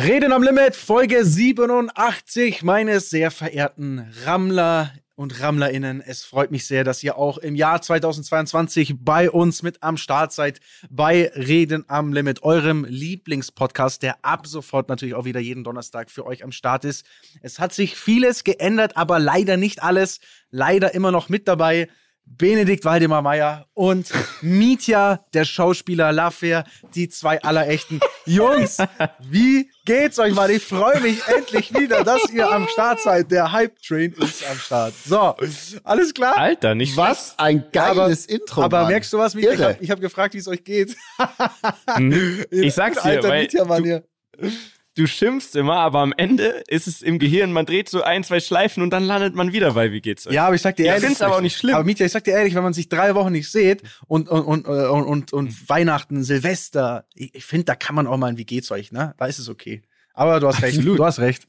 Reden am Limit, Folge 87, meine sehr verehrten Rammler und RammlerInnen. Es freut mich sehr, dass ihr auch im Jahr 2022 bei uns mit am Start seid bei Reden am Limit, eurem Lieblingspodcast, der ab sofort natürlich auch wieder jeden Donnerstag für euch am Start ist. Es hat sich vieles geändert, aber leider nicht alles. Leider immer noch mit dabei Benedikt Waldemar Meyer und Mitya, der Schauspieler Lafer, die zwei allerechten. Jungs, wie geht's euch mal? Ich freue mich endlich wieder, dass ihr am Start seid. Der Hype-Train ist am Start. So, alles klar? Alter, nicht Was ein geiles aber, Intro. Aber Mann. merkst du was, Mitya? Ich habe hab gefragt, wie es euch geht. Hm, Ich sag's dir, Alter weil Mitya, Mann, du, hier. Du schimpfst immer, aber am Ende ist es im Gehirn, man dreht so ein, zwei Schleifen und dann landet man wieder bei Wie geht's euch? Ja, aber ich sag dir Ich ehrlich. find's aber auch nicht schlimm. Aber Mietja, ich sag dir ehrlich, wenn man sich drei Wochen nicht sieht und, und, und, äh, und, und, und Weihnachten, Silvester, ich, ich finde, da kann man auch mal ein Wie geht's euch, ne? Da ist es okay. Aber du hast recht. Absolut. Du hast recht.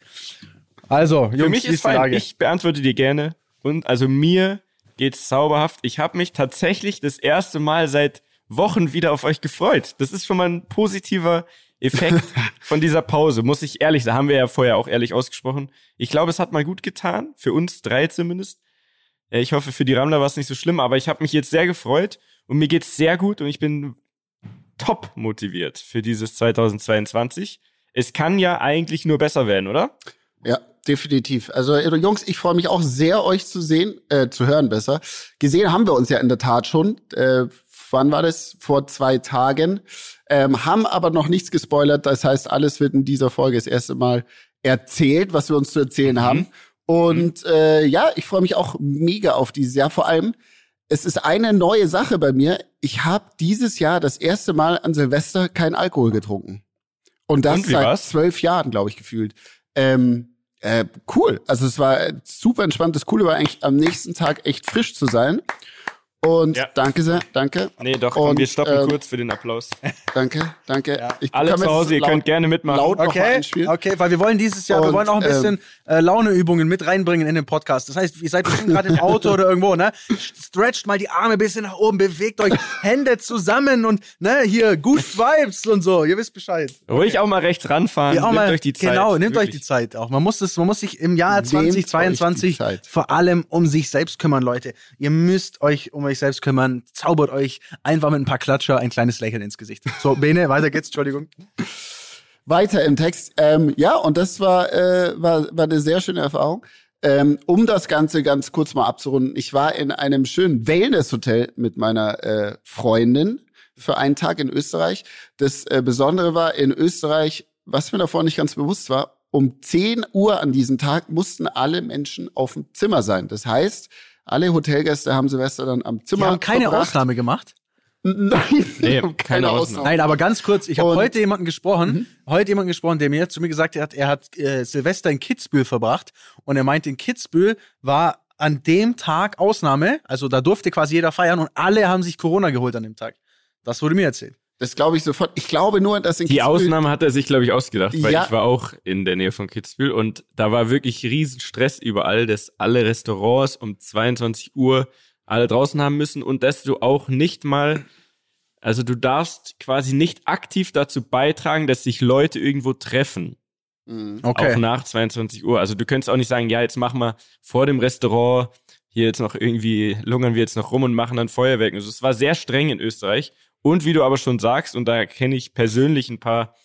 Also, Jungs, Für mich ist die fein, Lage? ich beantworte dir gerne. Und also mir geht's zauberhaft. Ich habe mich tatsächlich das erste Mal seit Wochen wieder auf euch gefreut. Das ist schon mal ein positiver Effekt von dieser Pause, muss ich ehrlich sagen. Haben wir ja vorher auch ehrlich ausgesprochen. Ich glaube, es hat mal gut getan, für uns drei zumindest. Äh, Ich hoffe, für die Rammler war es nicht so schlimm, aber ich habe mich jetzt sehr gefreut und mir geht's sehr gut und ich bin top motiviert für dieses 2022. Es kann ja eigentlich nur besser werden, oder? Ja, definitiv. Also ihr Jungs, ich freue mich auch sehr, euch zu sehen, äh, zu hören besser. Gesehen haben wir uns ja in der Tat schon. Äh, wann war das? Vor zwei Tagen. Ähm, haben aber noch nichts gespoilert. Das heißt, alles wird in dieser Folge das erste Mal erzählt, was wir uns zu erzählen haben. Und äh, ja, ich freue mich auch mega auf dieses Jahr. Vor allem, es ist eine neue Sache bei mir. Ich habe dieses Jahr das erste Mal an Silvester keinen Alkohol getrunken. Und das Und seit zwölf Jahren, glaube ich, gefühlt. Ähm, äh, cool. Also es war super entspannt. Das Coole war eigentlich am nächsten Tag echt frisch zu sein. Und Ja. danke sehr, danke. Nee, doch, komm, Und, wir stoppen ähm, kurz für den Applaus. Danke, danke. Ich Alle zu Hause, ihr laut- könnt gerne mitmachen. laut Okay, okay, weil wir wollen dieses Jahr, wir Und, wollen auch ein bisschen äh, Launeübungen mit reinbringen in den Podcast. Das heißt, ihr seid bestimmt gerade im Auto oder irgendwo, ne? Stretcht mal die Arme ein bisschen nach oben, bewegt euch Hände zusammen und ne, hier Good Vibes und so. Ihr wisst Bescheid. Ruhig auch mal rechts ranfahren, Ja, auch nehmt mal, euch die Zeit. Genau, nehmt euch die Wirklich. Zeit auch. Man muss das, man muss sich im Jahr Nehmt euch die 2022 Zeit. vor allem um sich selbst kümmern, Leute. Ihr müsst euch um euch selbst kümmern. Zaubert euch einfach mit ein paar Klatscher ein kleines Lächeln ins Gesicht. So, Bene, weiter geht's, Entschuldigung. Weiter im Text. Ähm, ja, und das war, äh, war, war eine sehr schöne Erfahrung. Ähm, um das Ganze ganz kurz mal abzurunden. Ich war in einem schönen Wellness-Hotel mit meiner äh, Freundin für einen Tag in Österreich. Das äh, Besondere war in Österreich, was mir davor nicht ganz bewusst war, um 10 Uhr an diesem Tag mussten alle Menschen auf dem Zimmer sein. Das heißt, alle Hotelgäste haben Silvester dann am Die Zimmer haben keine verbracht. Ausnahme gemacht. Nein, Nee, keine, keine Ausnahme. Ausnahme. Nein, aber ganz kurz, ich habe heute jemanden gesprochen, heute jemanden gesprochen, der mir zu mir gesagt hat, er hat äh, Silvester in Kitzbühel verbracht und er meint, in Kitzbühel war an dem Tag Ausnahme, also da durfte quasi jeder feiern und alle haben sich Corona geholt an dem Tag. Das wurde mir erzählt. Das glaube ich sofort. Ich glaube nur, dass in Die Kitzbühel- Ausnahme hat er sich, glaube ich, ausgedacht, weil Ja. ich war auch in der Nähe von Kitzbühel und da war wirklich riesen Stress überall, dass alle Restaurants um 22 Uhr alle draußen haben müssen und dass du auch nicht mal, also du darfst quasi nicht aktiv dazu beitragen, dass sich Leute irgendwo treffen. Mhm. Auch nach 22 Uhr. Also du könntest auch nicht sagen, ja, jetzt machen wir vor dem Restaurant hier jetzt noch irgendwie, lungern wir jetzt noch rum und machen dann Feuerwerk. Also es war sehr streng in Österreich. Und wie du aber schon sagst, und da kenne ich persönlich ein paar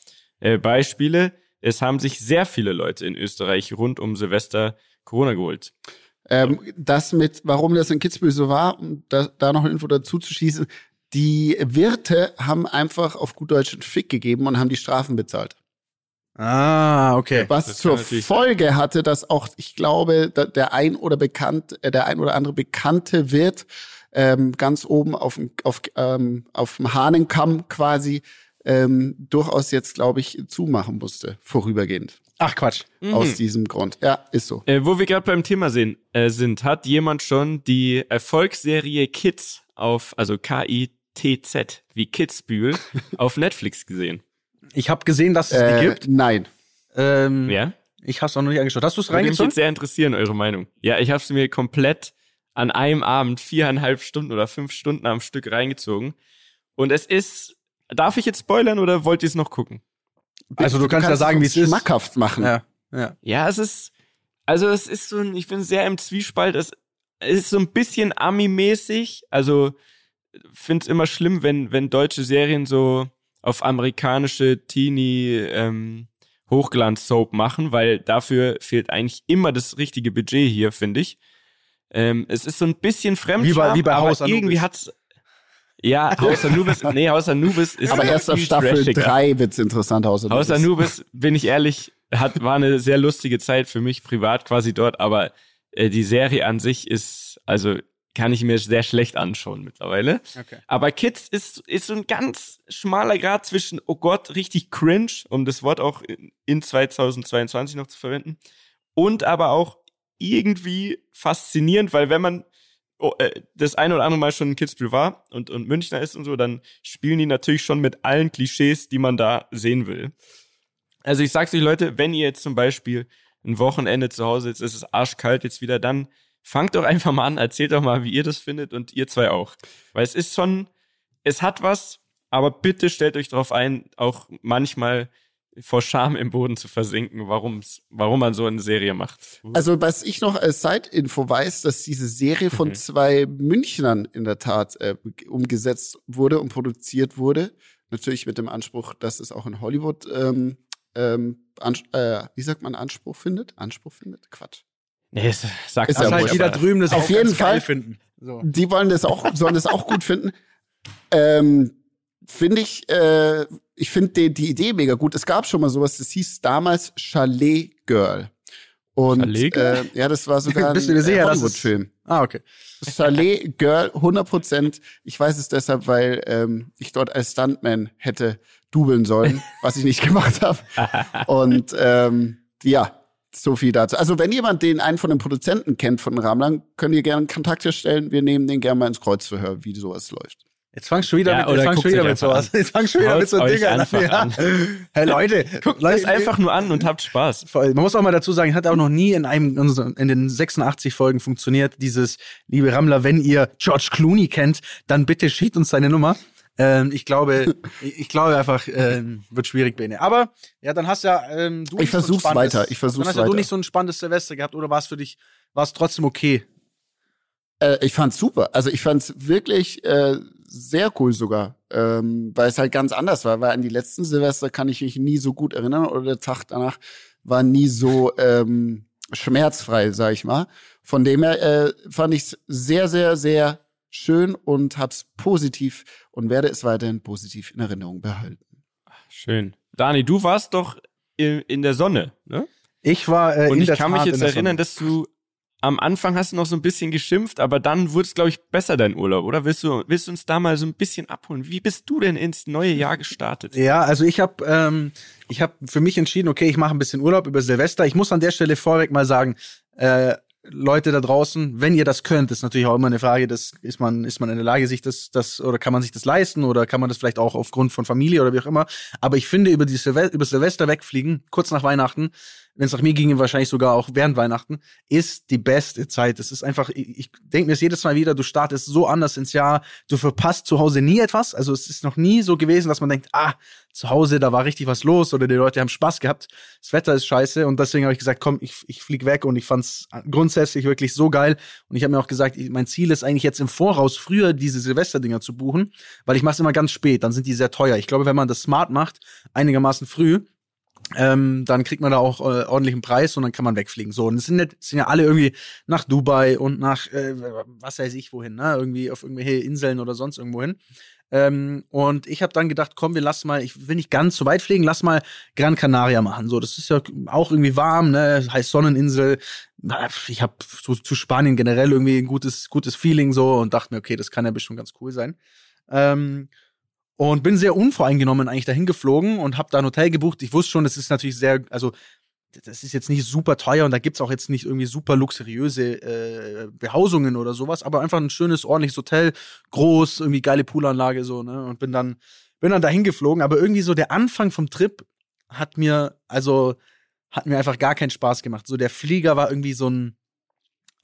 äh, Beispiele, es haben sich sehr viele Leute in Österreich rund um Silvester Corona geholt. Ähm, das mit, warum das in Kitzbühel so war, um da, da noch eine Info dazu zu schießen, die Wirte haben einfach auf gut Deutsch einen Fick gegeben und haben die Strafen bezahlt. Ah, okay. Was Das zur Folge hatte, dass auch, ich glaube, der ein oder bekannt, äh, der ein oder andere bekannte Wirt ähm, ganz oben auf dem auf, ähm, auf dem Hahnenkamm quasi ähm, durchaus jetzt, glaube ich, zumachen musste, vorübergehend. Ach Quatsch. Aus diesem Grund. Ja, ist so. Äh, wo wir gerade beim Thema sehen, äh, sind, hat jemand schon die Erfolgsserie Kids auf, also K-I-T-Z, wie Kitzbühel, auf Netflix gesehen? Ich habe gesehen, dass es die Äh, gibt. nein. Ähm, Ja? Ich habe es noch nicht angeschaut. Hast du es Würde mich reingezogen? jetzt sehr interessieren, eure Meinung. Ja, ich habe es mir komplett an einem Abend viereinhalb Stunden oder fünf Stunden am Stück reingezogen. Und es ist, darf ich jetzt spoilern oder wollt ihr es noch gucken? Also du kannst ja sagen, wie es ist. Schmackhaft machen. Ja, ja. Ja, es ist, also es ist so ein, ich bin sehr im Zwiespalt. Es, es ist so ein bisschen Ami-mäßig. Also finde es immer schlimm, wenn, wenn deutsche Serien so auf amerikanische Teenie ähm, Hochglanz-Soap machen, weil dafür fehlt eigentlich immer das richtige Budget hier, finde ich. Ähm, es ist so ein bisschen Fremdscham, Wie bei- wie bei aber Haus Anubis. irgendwie hat's ja, Haus Anubis, nee, Haus Anubis ist Aber erst ab viel Staffel trashiger. 3 wird's interessant aus. Haus Anubis, bin ich ehrlich, hat, war eine sehr lustige Zeit für mich privat quasi dort, aber äh, die Serie an sich ist, also kann ich mir sehr schlecht anschauen mittlerweile. Okay. Aber Kids ist, ist so ein ganz schmaler Grad zwischen, oh Gott, richtig cringe, um das Wort auch in, in 2022 noch zu verwenden, und aber auch irgendwie faszinierend, weil wenn man oh, äh, das ein oder andere Mal schon in Kitzbühel war und, und Münchner ist und so, dann spielen die natürlich schon mit allen Klischees, die man da sehen will. Also ich sag's euch Leute, wenn ihr jetzt zum Beispiel ein Wochenende zu Hause sitzt, es ist arschkalt jetzt wieder, dann fangt doch einfach mal an, erzählt doch mal, wie ihr das findet und ihr zwei auch. Weil es ist schon, es hat was, aber bitte stellt euch darauf ein, auch manchmal vor Scham im Boden zu versinken, warum's, warum man so eine Serie macht. Also, was ich noch als Side-Info weiß, dass diese Serie von Mhm. zwei Münchnern in der Tat äh, umgesetzt wurde und produziert wurde. Natürlich mit dem Anspruch, dass es auch in Hollywood, ähm, ähm, äh, wie sagt man, Anspruch findet? Anspruch findet? Quatsch. Nee, es sagt Ist ja halt die da drüben das Auf auch jeden Fall. finden. So. Die wollen das auch, sollen das auch gut finden. Ähm, finde ich, äh, ich finde die, die Idee mega gut. Es gab schon mal sowas, das hieß damals Chalet Girl. Und Chalet Girl? äh, ja, das war sogar ein äh, Hollywood-Film. Ah, okay. Chalet Girl, 100 Prozent. Ich weiß es deshalb, weil ähm, ich dort als Stuntman hätte dubeln sollen, was ich nicht gemacht habe. Und ähm, ja, so viel dazu. Also wenn jemand den einen von den Produzenten kennt von Ramlern, könnt ihr gerne Kontakt herstellen. Wir nehmen den gerne mal ins Kreuzverhör, wie sowas läuft. Jetzt fangst du wieder Ja, mit, jetzt fangst du wieder mit sowas. einfach Jetzt fangst du wieder mit so Dingern einfach ja. an. Hey Leute, Guckt Leute, es einfach nur an und habt Spaß. Man muss auch mal dazu sagen, hat auch noch nie in einem in den 86 Folgen funktioniert. Dieses, liebe Rammler, wenn ihr George Clooney kennt, dann bitte schickt uns seine Nummer. Ähm, ich glaube, ich glaube einfach, ähm, wird schwierig, Bene. Aber ja, dann hast ja ähm, du Ich so versuch's spannendes- weiter, ich versuch's Dann hast ja du weiter. nicht so ein spannendes Silvester gehabt oder war es für dich, war es trotzdem okay? Äh, ich fand's super. Also ich fand's wirklich äh, sehr cool sogar, ähm, weil es halt ganz anders war. Weil an die letzten Silvester kann ich mich nie so gut erinnern oder der Tag danach war nie so ähm, schmerzfrei, sag ich mal. Von dem her äh, fand ich's sehr, sehr, sehr schön und hab's positiv und werde es weiterhin positiv in Erinnerung behalten. Schön. Dani, du warst doch in, in der Sonne, ne? Ich war äh, Und in ich der kann mich jetzt erinnern, Sonne. dass du am Anfang hast du noch so ein bisschen geschimpft, aber dann wurde es, glaube ich, besser dein Urlaub, oder? Willst du, willst du uns da mal so ein bisschen abholen? Wie bist du denn ins neue Jahr gestartet? Ja, also ich habe ähm, habe für mich entschieden, okay, ich mache ein bisschen Urlaub über Silvester. Ich muss an der Stelle vorweg mal sagen, äh, Leute da draußen, wenn ihr das könnt, ist natürlich auch immer eine Frage, das ist man ist man in der Lage, sich das das oder kann man sich das leisten oder kann man das vielleicht auch aufgrund von Familie oder wie auch immer. Aber ich finde über die Silve über Silvester wegfliegen, kurz nach Weihnachten, wenn es nach mir ginge, wahrscheinlich sogar auch während Weihnachten, ist die beste Zeit. Es ist einfach, ich, ich denke mir es jedes Mal wieder, du startest so anders ins Jahr, du verpasst zu Hause nie etwas. Also es ist noch nie so gewesen, dass man denkt, ah, zu Hause, da war richtig was los oder die Leute haben Spaß gehabt. Das Wetter ist scheiße und deswegen habe ich gesagt, komm, ich, ich flieg weg und ich fand's grundsätzlich wirklich so geil. Und ich habe mir auch gesagt, ich, mein Ziel ist eigentlich jetzt im Voraus früher diese Silvesterdinger zu buchen, weil ich mache es immer ganz spät, dann sind die sehr teuer. Ich glaube, wenn man das smart macht, einigermaßen früh, ähm, dann kriegt man da auch äh, ordentlichen Preis und dann kann man wegfliegen. So, und es sind, nicht, sind ja alle irgendwie nach Dubai und nach, äh, was weiß ich wohin, ne? Irgendwie auf irgendwelche Inseln oder sonst irgendwo hin. Ähm, und ich habe dann gedacht, komm, wir lassen mal, ich will nicht ganz so weit fliegen, lass mal Gran Canaria machen. So, das ist ja auch irgendwie warm, ne? Heißt Sonneninsel. Ich habe so zu Spanien generell irgendwie ein gutes, gutes Feeling so und dachte mir, okay, das kann ja bestimmt ganz cool sein. Ähm, und bin sehr unvoreingenommen eigentlich dahin geflogen und habe da ein Hotel gebucht. Ich wusste schon, das ist natürlich sehr, also das ist jetzt nicht super teuer und da gibt's auch jetzt nicht irgendwie super luxuriöse äh, Behausungen oder sowas, aber einfach ein schönes, ordentliches Hotel, groß, irgendwie geile Poolanlage so, ne? Und bin dann, bin dann dahin geflogen. Aber irgendwie so der Anfang vom Trip hat mir, also, hat mir einfach gar keinen Spaß gemacht. So der Flieger war irgendwie so ein,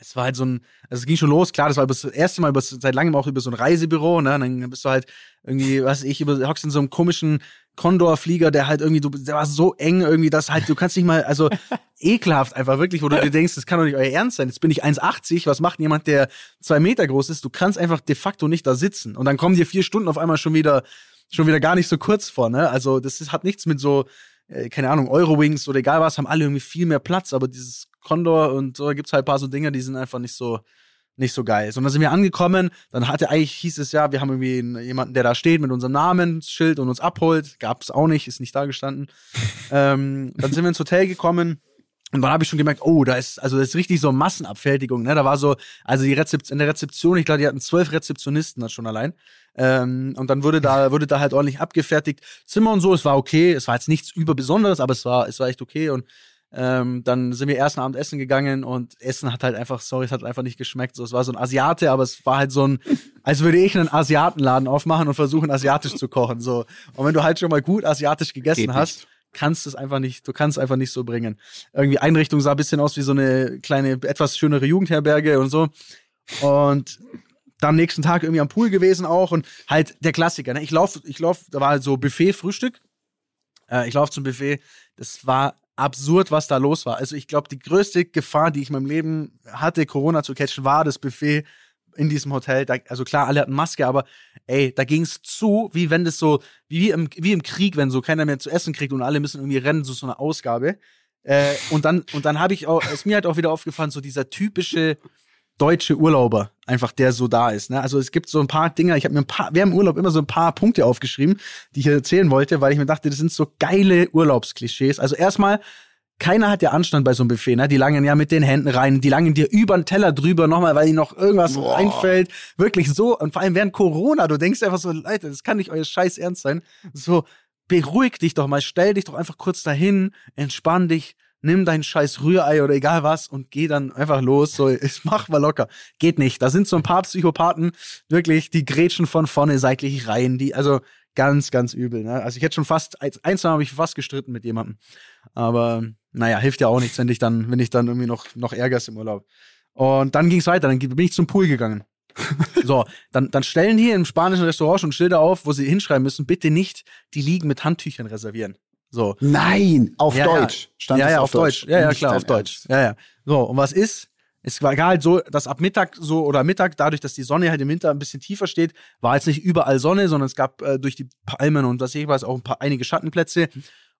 es war halt so ein, also es ging schon los, klar, das war das erste Mal über, seit langem auch über so ein Reisebüro, ne? Und dann bist du halt irgendwie, was weiß ich, über, hockst in so einem komischen Condor-Flieger, der halt irgendwie, du, der war so eng irgendwie, dass halt, du kannst nicht mal, also ekelhaft einfach wirklich, wo du dir denkst, das kann doch nicht euer Ernst sein. Jetzt bin ich 1,80, was macht jemand, der zwei Meter groß ist? Du kannst einfach de facto nicht da sitzen. Und dann kommen dir vier Stunden auf einmal schon wieder, schon wieder gar nicht so kurz vor, ne? Also das ist, hat nichts mit so, äh, keine Ahnung, Eurowings oder egal was, haben alle irgendwie viel mehr Platz, aber dieses Condor und so gibt's halt ein paar so Dinge, die sind einfach nicht so, nicht so geil. Sondern sind wir angekommen, dann hatte eigentlich, hieß es ja, wir haben irgendwie jemanden, der da steht mit unserem Namensschild und uns abholt. Gab's auch nicht, ist nicht da gestanden. ähm, dann sind wir ins Hotel gekommen. Und dann habe ich schon gemerkt, oh, da ist, also das ist richtig so Massenabfertigung, ne? Da war so, also die Rezeption, in der Rezeption, ich glaube, die hatten zwölf Rezeptionisten das schon allein. Ähm, und dann wurde da, wurde da halt ordentlich abgefertigt. Zimmer und so, es war okay, es war jetzt nichts überbesonderes, aber es war, es war echt okay. Und ähm, dann sind wir ersten Abend essen gegangen und Essen hat halt einfach, sorry, es hat einfach nicht geschmeckt. So, es war so ein Asiate, aber es war halt so ein, als würde ich einen Asiatenladen aufmachen und versuchen, asiatisch zu kochen. So. Und wenn du halt schon mal gut asiatisch gegessen hast, kannst es einfach nicht, du kannst es einfach nicht so bringen. Irgendwie Einrichtung sah ein bisschen aus wie so eine kleine, etwas schönere Jugendherberge und so. Und dann nächsten Tag irgendwie am Pool gewesen auch und halt der Klassiker. Ne? Ich lauf, ich lauf, da war halt so Buffet, Frühstück. Äh, ich lauf zum Buffet. Das war absurd, was da los war. Also ich glaube, die größte Gefahr, die ich in meinem Leben hatte, Corona zu catchen, war das Buffet in diesem Hotel. Da, also klar, alle hatten Maske, aber ey, da ging es zu, wie wenn das so, wie im, wie im Krieg, wenn so keiner mehr zu essen kriegt und alle müssen irgendwie rennen, so, so eine Ausgabe. Äh, und dann, und dann habe ich auch, ist mir halt auch wieder aufgefallen, so dieser typische deutsche Urlauber, einfach der so da ist. Ne? Also es gibt so ein paar Dinge, ich habe mir ein paar, wir haben im Urlaub immer so ein paar Punkte aufgeschrieben, die ich erzählen wollte, weil ich mir dachte, das sind so geile Urlaubsklischees. Also erstmal, keiner hat ja Anstand bei so einem Buffet, ne? Die langen ja mit den Händen rein, die langen dir über den Teller drüber nochmal, weil ihnen noch irgendwas Boah. einfällt. Wirklich so, und vor allem während Corona, du denkst einfach so, Leute, das kann nicht euer Scheiß ernst sein. So, beruhig dich doch mal, stell dich doch einfach kurz dahin, entspann dich, nimm dein scheiß Rührei oder egal was und geh dann einfach los. So, ich mach mal locker. Geht nicht. Da sind so ein paar Psychopathen, wirklich, die grätschen von vorne seitlich rein. Die, also ganz, ganz übel. Ne? Also ich hätte schon fast, eins, zwei habe ich fast gestritten mit jemandem. Aber naja, hilft ja auch nichts, wenn dich dann, wenn ich dann irgendwie noch, noch ärgerst im Urlaub. Und dann ging es weiter, dann bin ich zum Pool gegangen. so, dann, dann stellen die im spanischen Restaurant schon Schilder auf, wo sie hinschreiben müssen, bitte nicht die Liegen mit Handtüchern reservieren. So. Nein, auf ja, Deutsch. Ja. Stand ja, ja, auf Deutsch. Deutsch. Ja, ja, klar, auf Deutsch. Ja, ja. So, und was ist? Es war halt so, dass ab Mittag so oder Mittag, dadurch, dass die Sonne halt im Winter ein bisschen tiefer steht, war jetzt nicht überall Sonne, sondern es gab äh, durch die Palmen und was ich weiß auch ein paar einige Schattenplätze.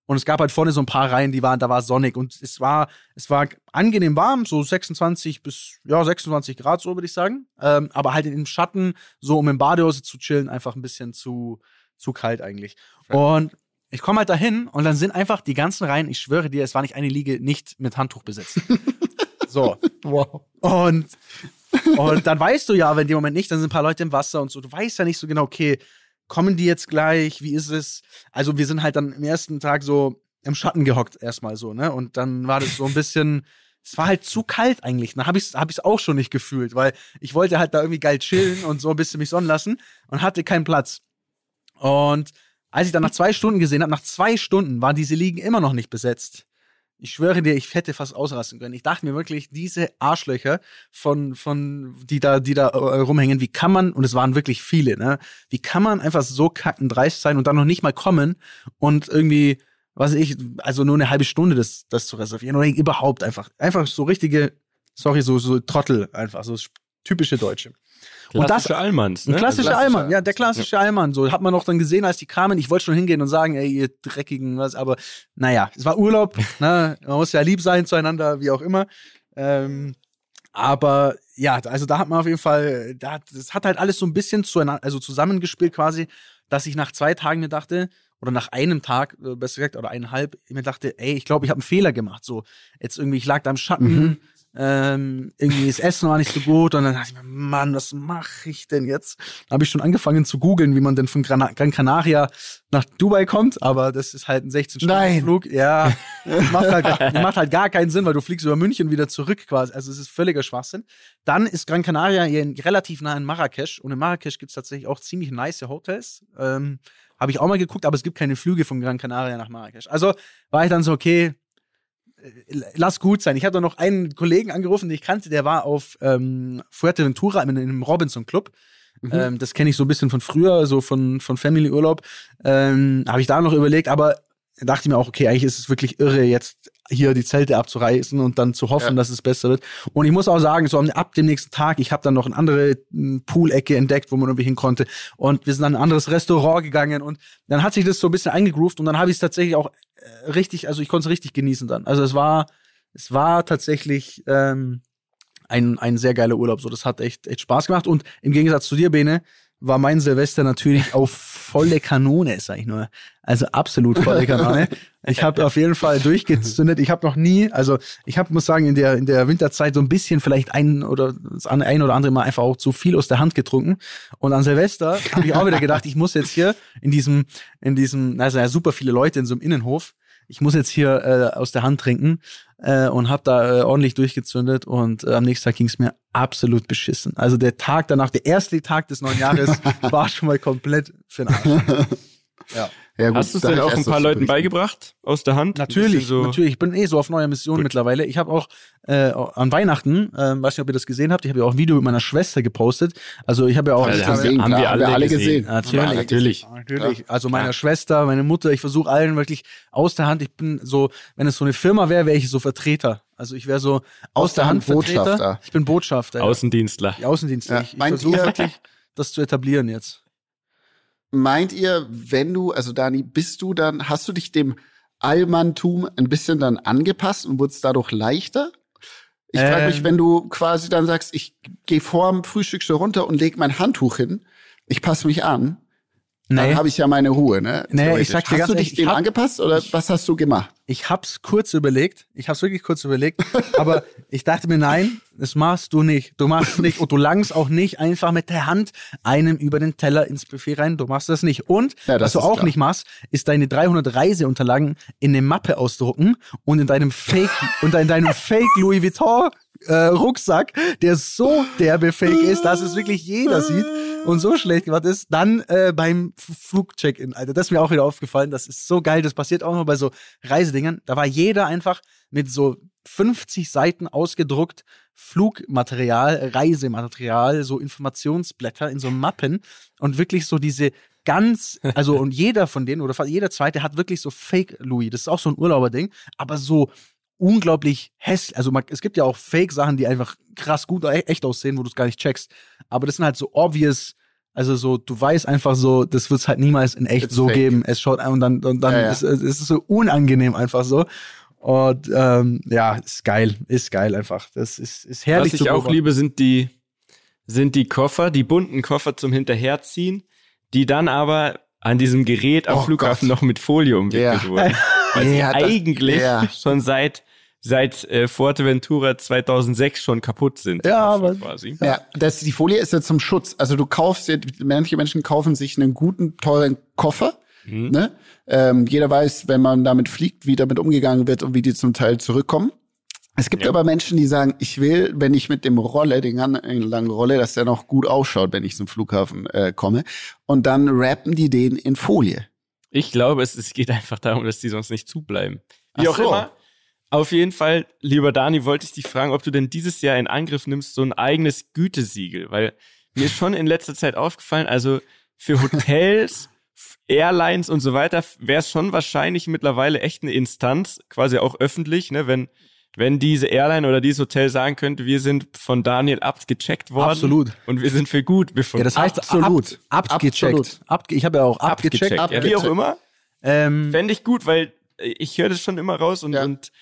Und es gab halt vorne so ein paar Reihen, die waren, da war sonnig und es war, es war angenehm warm, so 26 bis ja 26 Grad so würde ich sagen. Ähm, aber halt im Schatten, so um im Badehose zu chillen, einfach ein bisschen zu zu kalt eigentlich. Und ich komme halt dahin und dann sind einfach die ganzen Reihen, ich schwöre dir, es war nicht eine Liege nicht mit Handtuch besetzt. so. Wow. Und, und dann weißt du ja, wenn in dem Moment nicht, dann sind ein paar Leute im Wasser und so. Du weißt ja nicht so genau, okay, kommen die jetzt gleich? Wie ist es? Also wir sind halt dann im ersten Tag so im Schatten gehockt erstmal so, ne? Und dann war das so ein bisschen, es war halt zu kalt eigentlich. Dann habe ich es hab ich's auch schon nicht gefühlt, weil ich wollte halt da irgendwie geil chillen und so ein bisschen mich sonnen lassen und hatte keinen Platz. Und als ich dann nach zwei Stunden gesehen habe, nach zwei Stunden waren diese Ligen immer noch nicht besetzt. Ich schwöre dir, ich hätte fast ausrasten können. Ich dachte mir wirklich, diese Arschlöcher von, von, die da, die da äh, rumhängen, wie kann man, und es waren wirklich viele, ne? Wie kann man einfach so kacken dreist sein und dann noch nicht mal kommen und irgendwie, was ich, also nur eine halbe Stunde das, das zu reservieren oder überhaupt einfach, einfach so richtige, sorry, so, so Trottel einfach, so typische Deutsche. Klassische Allmanns, ne? Ein klassischer also Allmann, ja, der klassische ja. Allmann. So hat man auch dann gesehen, als die kamen. Ich wollte schon hingehen und sagen, ey, ihr dreckigen was, aber naja, es war Urlaub, ne? Man muss ja lieb sein zueinander, wie auch immer. Ähm, aber ja, also da hat man auf jeden Fall, da, das hat halt alles so ein bisschen zueinander, also zusammengespielt quasi, dass ich nach zwei Tagen mir dachte, oder nach einem Tag, äh, besser gesagt, oder eineinhalb, mir dachte, ey, ich glaube, ich habe einen Fehler gemacht. So, jetzt irgendwie, ich lag da im Schatten, mhm. Ähm, irgendwie das Essen war nicht so gut und dann dachte ich mir, Mann, was mache ich denn jetzt? Dann habe ich schon angefangen zu googeln, wie man denn von Gran, Gran Canaria nach Dubai kommt, aber das ist halt ein 16-Stunden-Flug. Ja, macht halt, macht halt gar keinen Sinn, weil du fliegst über München wieder zurück quasi. Also es ist völliger Schwachsinn. Dann ist Gran Canaria hier relativ nah in Marrakesch und in Marrakesch gibt's tatsächlich auch ziemlich nice Hotels. Ähm, habe ich auch mal geguckt, aber es gibt keine Flüge von Gran Canaria nach Marrakesch. Also war ich dann so, okay, lass gut sein. Ich hatte noch einen Kollegen angerufen, den ich kannte, der war auf ähm, Fuerteventura in einem Robinson Club. Mhm. Ähm, das kenne ich so ein bisschen von früher, so von, von Family Urlaub. Ähm, Habe ich da noch überlegt, aber dachte ich mir auch, okay, eigentlich ist es wirklich irre, jetzt hier die Zelte abzureißen und dann zu hoffen, ja. dass es besser wird. Und ich muss auch sagen, so ab dem nächsten Tag, ich habe dann noch eine andere hm, Poolecke entdeckt, wo man irgendwie hin konnte. Und wir sind dann in ein anderes Restaurant gegangen und dann hat sich das so ein bisschen eingegroovt und dann habe ich es tatsächlich auch äh, richtig, also ich konnte es richtig genießen dann. Also es war, es war tatsächlich ähm, ein, ein sehr geiler Urlaub. So, das hat echt, echt Spaß gemacht. Und im Gegensatz zu dir, Bene, war mein Silvester natürlich auf volle Kanone, sag ich nur. Also absolut volle Kanone. Ich habe auf jeden Fall durchgezündet. Ich habe noch nie, also ich habe muss sagen in der in der Winterzeit so ein bisschen vielleicht ein oder das ein oder andere Mal einfach auch zu viel aus der Hand getrunken. Und an Silvester habe ich auch wieder gedacht, ich muss jetzt hier in diesem in diesem, also ja, super viele Leute in so einem Innenhof ich muss jetzt hier äh, aus der Hand trinken äh, und habe da äh, ordentlich durchgezündet und äh, am nächsten Tag ging es mir absolut beschissen. Also der Tag danach, der erste Tag des neuen Jahres war schon mal komplett für den Arsch. Ja. Ja, gut, Hast du es denn auch ein paar Leuten beigebracht aus der Hand? Natürlich, so natürlich. Ich bin eh so auf neuer Mission gut. mittlerweile. Ich habe auch äh, an Weihnachten, äh, weiß nicht, ob ihr das gesehen habt, ich habe ja auch ein Video mit meiner Schwester gepostet. Also ich habe ja auch. Also haben, gesehen, haben, wir alle, alle gesehen. gesehen. Natürlich, alle natürlich. natürlich. Also meine ja. Schwester, meine Mutter, ich versuche allen wirklich aus der Hand. Ich bin so, wenn es so eine Firma wäre, wäre ich so Vertreter. Also ich wäre so aus, aus der Hand, Hand Botschafter. Ich bin Botschafter. Außendienstler. Ja, Außendienstler. Ja. Ich, ich versuche wirklich, das zu etablieren jetzt. Meint ihr, wenn du, also Dani, bist du dann, hast du dich dem Allmanntum ein bisschen dann angepasst und wurde es dadurch leichter? Ich ähm. frage mich, wenn du quasi dann sagst, ich gehe vor dem Frühstück schon runter und leg mein Handtuch hin, ich passe mich an, nee. dann habe ich ja meine Ruhe, ne? Nee, ich sag dir hast du dich dem angepasst oder was hast du gemacht? Ich hab's kurz überlegt, ich hab's wirklich kurz überlegt, aber ich dachte mir, nein, das machst du nicht. Du machst es nicht und du langst auch nicht einfach mit der Hand einem über den Teller ins Buffet rein. Du machst das nicht. Und ja, das was du auch klar. nicht machst, ist deine 300 Reiseunterlagen in eine Mappe ausdrucken und in deinem Fake und in deinem Fake Louis Vuitton äh, Rucksack, der so derbe Fake ist, dass es wirklich jeder sieht und so schlecht gemacht ist, dann äh, beim Flugcheck-in, Alter. Das ist mir auch wieder aufgefallen. Das ist so geil. Das passiert auch noch bei so Reisedingern. Da war jeder einfach mit so 50 Seiten ausgedruckt Flugmaterial, Reisematerial, so Informationsblätter in so Mappen und wirklich so diese ganz, also und jeder von denen oder jeder zweite hat wirklich so Fake Louis. Das ist auch so ein Urlauberding, aber so unglaublich hässlich. Also man, es gibt ja auch Fake-Sachen, die einfach krass gut e-, echt aussehen, wo du es gar nicht checkst. Aber das sind halt so obvious. Also so, du weißt einfach so, das wird es halt niemals in echt It's so fake. geben. Es schaut und dann und dann ja, ja. Ist, ist es so unangenehm einfach so. Und ähm, ja, ist geil, ist geil einfach. Das ist, ist herrlich. Was ich auch liebe, sind die sind die Koffer, die bunten Koffer zum Hinterherziehen, die dann aber an diesem Gerät am oh Flughafen Gott. noch mit Folie umwickelt ja. wurden. Ja, sie eigentlich ja. schon seit seit äh, Fuerteventura 2006 schon kaputt sind. Ja, aber quasi. Ja, das, die Folie ist ja zum Schutz. Also du kaufst ja, manche Menschen kaufen sich einen guten, teuren Koffer. Mhm. Ne? Ähm, jeder weiß, wenn man damit fliegt, wie damit umgegangen wird und wie die zum Teil zurückkommen. Es gibt ja. aber Menschen, die sagen, ich will, wenn ich mit dem Rolle, den langen Rolle, dass der noch gut ausschaut, wenn ich zum Flughafen äh, komme. Und dann rappen die den in Folie. Ich glaube, es, es geht einfach darum, dass die sonst nicht zubleiben. Wie Ach auch so. immer. Auf jeden Fall, lieber Dani, wollte ich dich fragen, ob du denn dieses Jahr in Angriff nimmst, so ein eigenes Gütesiegel, weil mir ist schon in letzter Zeit aufgefallen, also für Hotels, Airlines und so weiter wäre es schon wahrscheinlich mittlerweile echt eine Instanz, quasi auch öffentlich, ne, wenn wenn diese Airline oder dieses Hotel sagen könnte, wir sind von Daniel Abt gecheckt worden. Absolut. Und wir sind für gut befunden. Ja, das heißt absolut. Abt, Abt gecheckt. Abt, ich habe ja auch Abt, gecheckt. Abt ja, wie auch immer. Ähm, Fände ich gut, weil ich höre das schon immer raus und, ja. und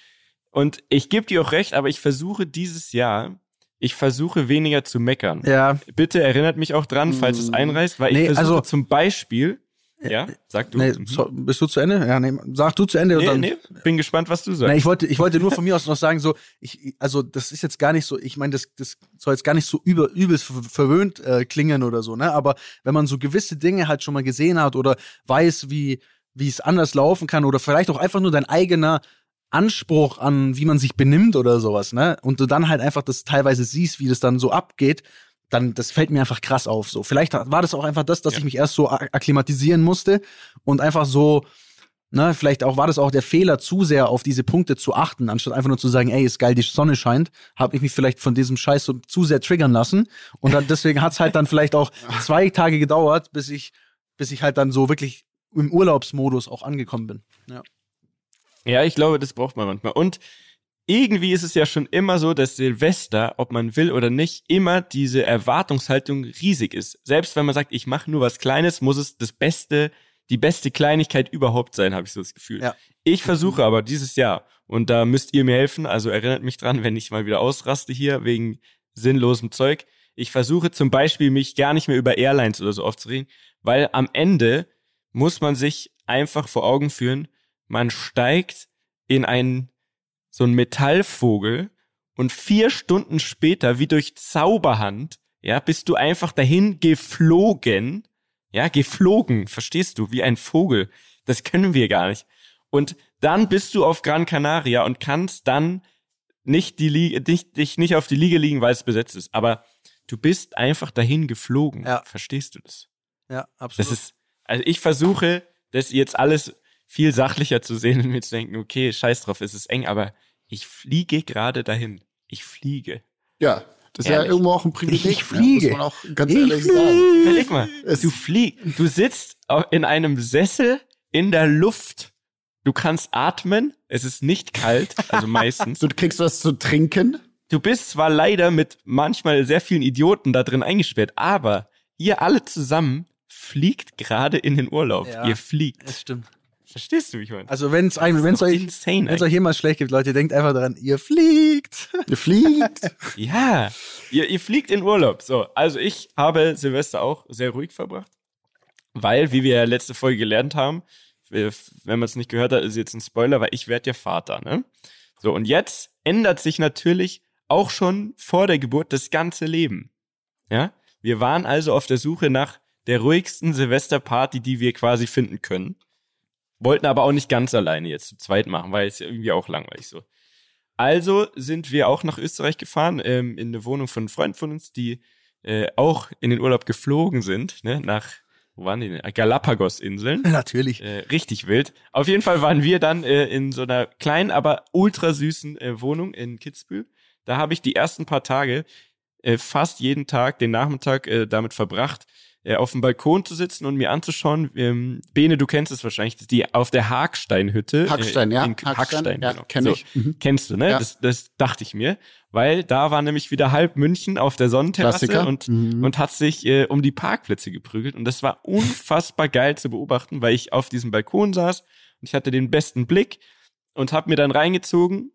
und ich gebe dir auch recht, aber ich versuche dieses Jahr, ich versuche weniger zu meckern. Ja. Bitte erinnert mich auch dran, falls es mm. einreißt, weil nee, ich versuche also, zum Beispiel, ja, sag du. Nee, so, bist du zu Ende? Ja, nee, sag du zu Ende. Nee, dann, nee, bin gespannt, was du sagst. Nee, ich wollte, ich wollte nur von mir aus noch sagen, so, ich, also das ist jetzt gar nicht so, ich meine, das, das soll jetzt gar nicht so über, übelst verwöhnt äh, klingen oder so, ne? Aber wenn man so gewisse Dinge halt schon mal gesehen hat oder weiß, wie, wie es anders laufen kann oder vielleicht auch einfach nur dein eigener Anspruch an, wie man sich benimmt oder sowas, ne? Und du dann halt einfach das teilweise siehst, wie das dann so abgeht, dann das fällt mir einfach krass auf. So, vielleicht war das auch einfach das, dass ja. ich mich erst so akklimatisieren musste und einfach so Ne, vielleicht auch war das auch der Fehler, zu sehr auf diese Punkte zu achten, anstatt einfach nur zu sagen, ey, ist geil, die Sonne scheint, habe ich mich vielleicht von diesem Scheiß so zu sehr triggern lassen. Und dann, deswegen hat's halt dann vielleicht auch zwei Tage gedauert, bis ich, bis ich halt dann so wirklich im Urlaubsmodus auch angekommen bin. Ja. Ja, ich glaube, das braucht man manchmal. Und irgendwie ist es ja schon immer so, dass Silvester, ob man will oder nicht, immer diese Erwartungshaltung riesig ist. Selbst wenn man sagt, ich mache nur was Kleines, muss es das Beste, die beste Kleinigkeit überhaupt sein, habe ich so das Gefühl. Ja. Ich versuche aber dieses Jahr, und da müsst ihr mir helfen, also erinnert mich dran, wenn ich mal wieder ausraste hier wegen sinnlosem Zeug. Ich versuche zum Beispiel, mich gar nicht mehr über Airlines oder so aufzuregen, weil am Ende muss man sich einfach vor Augen führen, man steigt in einen so ein Metallvogel und vier Stunden später, wie durch Zauberhand, ja, bist du einfach dahin geflogen, ja, geflogen, verstehst du, wie ein Vogel. Das können wir gar nicht. Und dann bist du auf Gran Canaria und kannst dann nicht die Liege, dich, dich nicht auf die Liege liegen, weil es besetzt ist. Aber du bist einfach dahin geflogen. Ja. Verstehst du das? Ja, absolut. Das ist, also ich versuche, das jetzt alles viel sachlicher zu sehen und mir zu denken, okay, scheiß drauf, es ist eng, aber ich fliege gerade dahin. Ich fliege. Ja, das ist ja Ehrlich. irgendwo auch ein Privileg. Ich fliege. Ja, muss man auch ganz Ich ehrlich fliege. sagen. Überleg mal, Es- du fliegst, du sitzt in einem Sessel in der Luft. Du kannst atmen, es ist nicht kalt, also meistens. Du kriegst was zu trinken. Du bist zwar leider mit manchmal sehr vielen Idioten da drin eingesperrt, aber ihr alle zusammen fliegt gerade in den Urlaub. Ja. Ihr fliegt. das stimmt. Verstehst du mich, Mann? Also wenn es einem, wenn es doch euch, insane wenn es euch jemals schlecht gibt, Leute, denkt einfach daran, ihr fliegt. Ihr fliegt. Ja, ihr, ihr fliegt in Urlaub. So, also ich habe Silvester auch sehr ruhig verbracht, weil, wie wir ja letzte Folge gelernt haben, wenn man es nicht gehört hat, ist jetzt ein Spoiler, weil ich werde ja Vater, ne? So, und jetzt ändert sich natürlich auch schon vor der Geburt das ganze Leben. Ja? Wir waren also auf der Suche nach der ruhigsten Silvesterparty, die wir quasi finden können. Wollten aber auch nicht ganz alleine jetzt zu zweit machen, weil es ja irgendwie auch langweilig so. Also sind wir auch nach Österreich gefahren, ähm, in eine Wohnung von einem Freund von uns, die äh, auch in den Urlaub geflogen sind, ne, nach, wo waren die denn? Galapagos-Inseln. Natürlich. Äh, richtig wild. Auf jeden Fall waren wir dann äh, in so einer kleinen, aber ultra süßen äh, Wohnung in Kitzbühel. Da habe ich die ersten paar Tage äh, fast jeden Tag, den Nachmittag äh, damit verbracht, äh, auf dem Balkon zu sitzen und mir anzuschauen. Ähm, Bene, du kennst es wahrscheinlich, die auf der Hacksteinhütte. Hackstein, äh, ja. in- Hackstein, Hackstein, ja, genau. kenn So, ich. Mhm. Kennst du, ne? Ja. Das, das dachte ich mir, weil da war nämlich wieder halb München auf der Sonnenterrasse Klassiker. und, Mhm. und hat sich äh, um die Parkplätze geprügelt und das war unfassbar geil zu beobachten, weil ich auf diesem Balkon saß und ich hatte den besten Blick und habe mir dann reingezogen,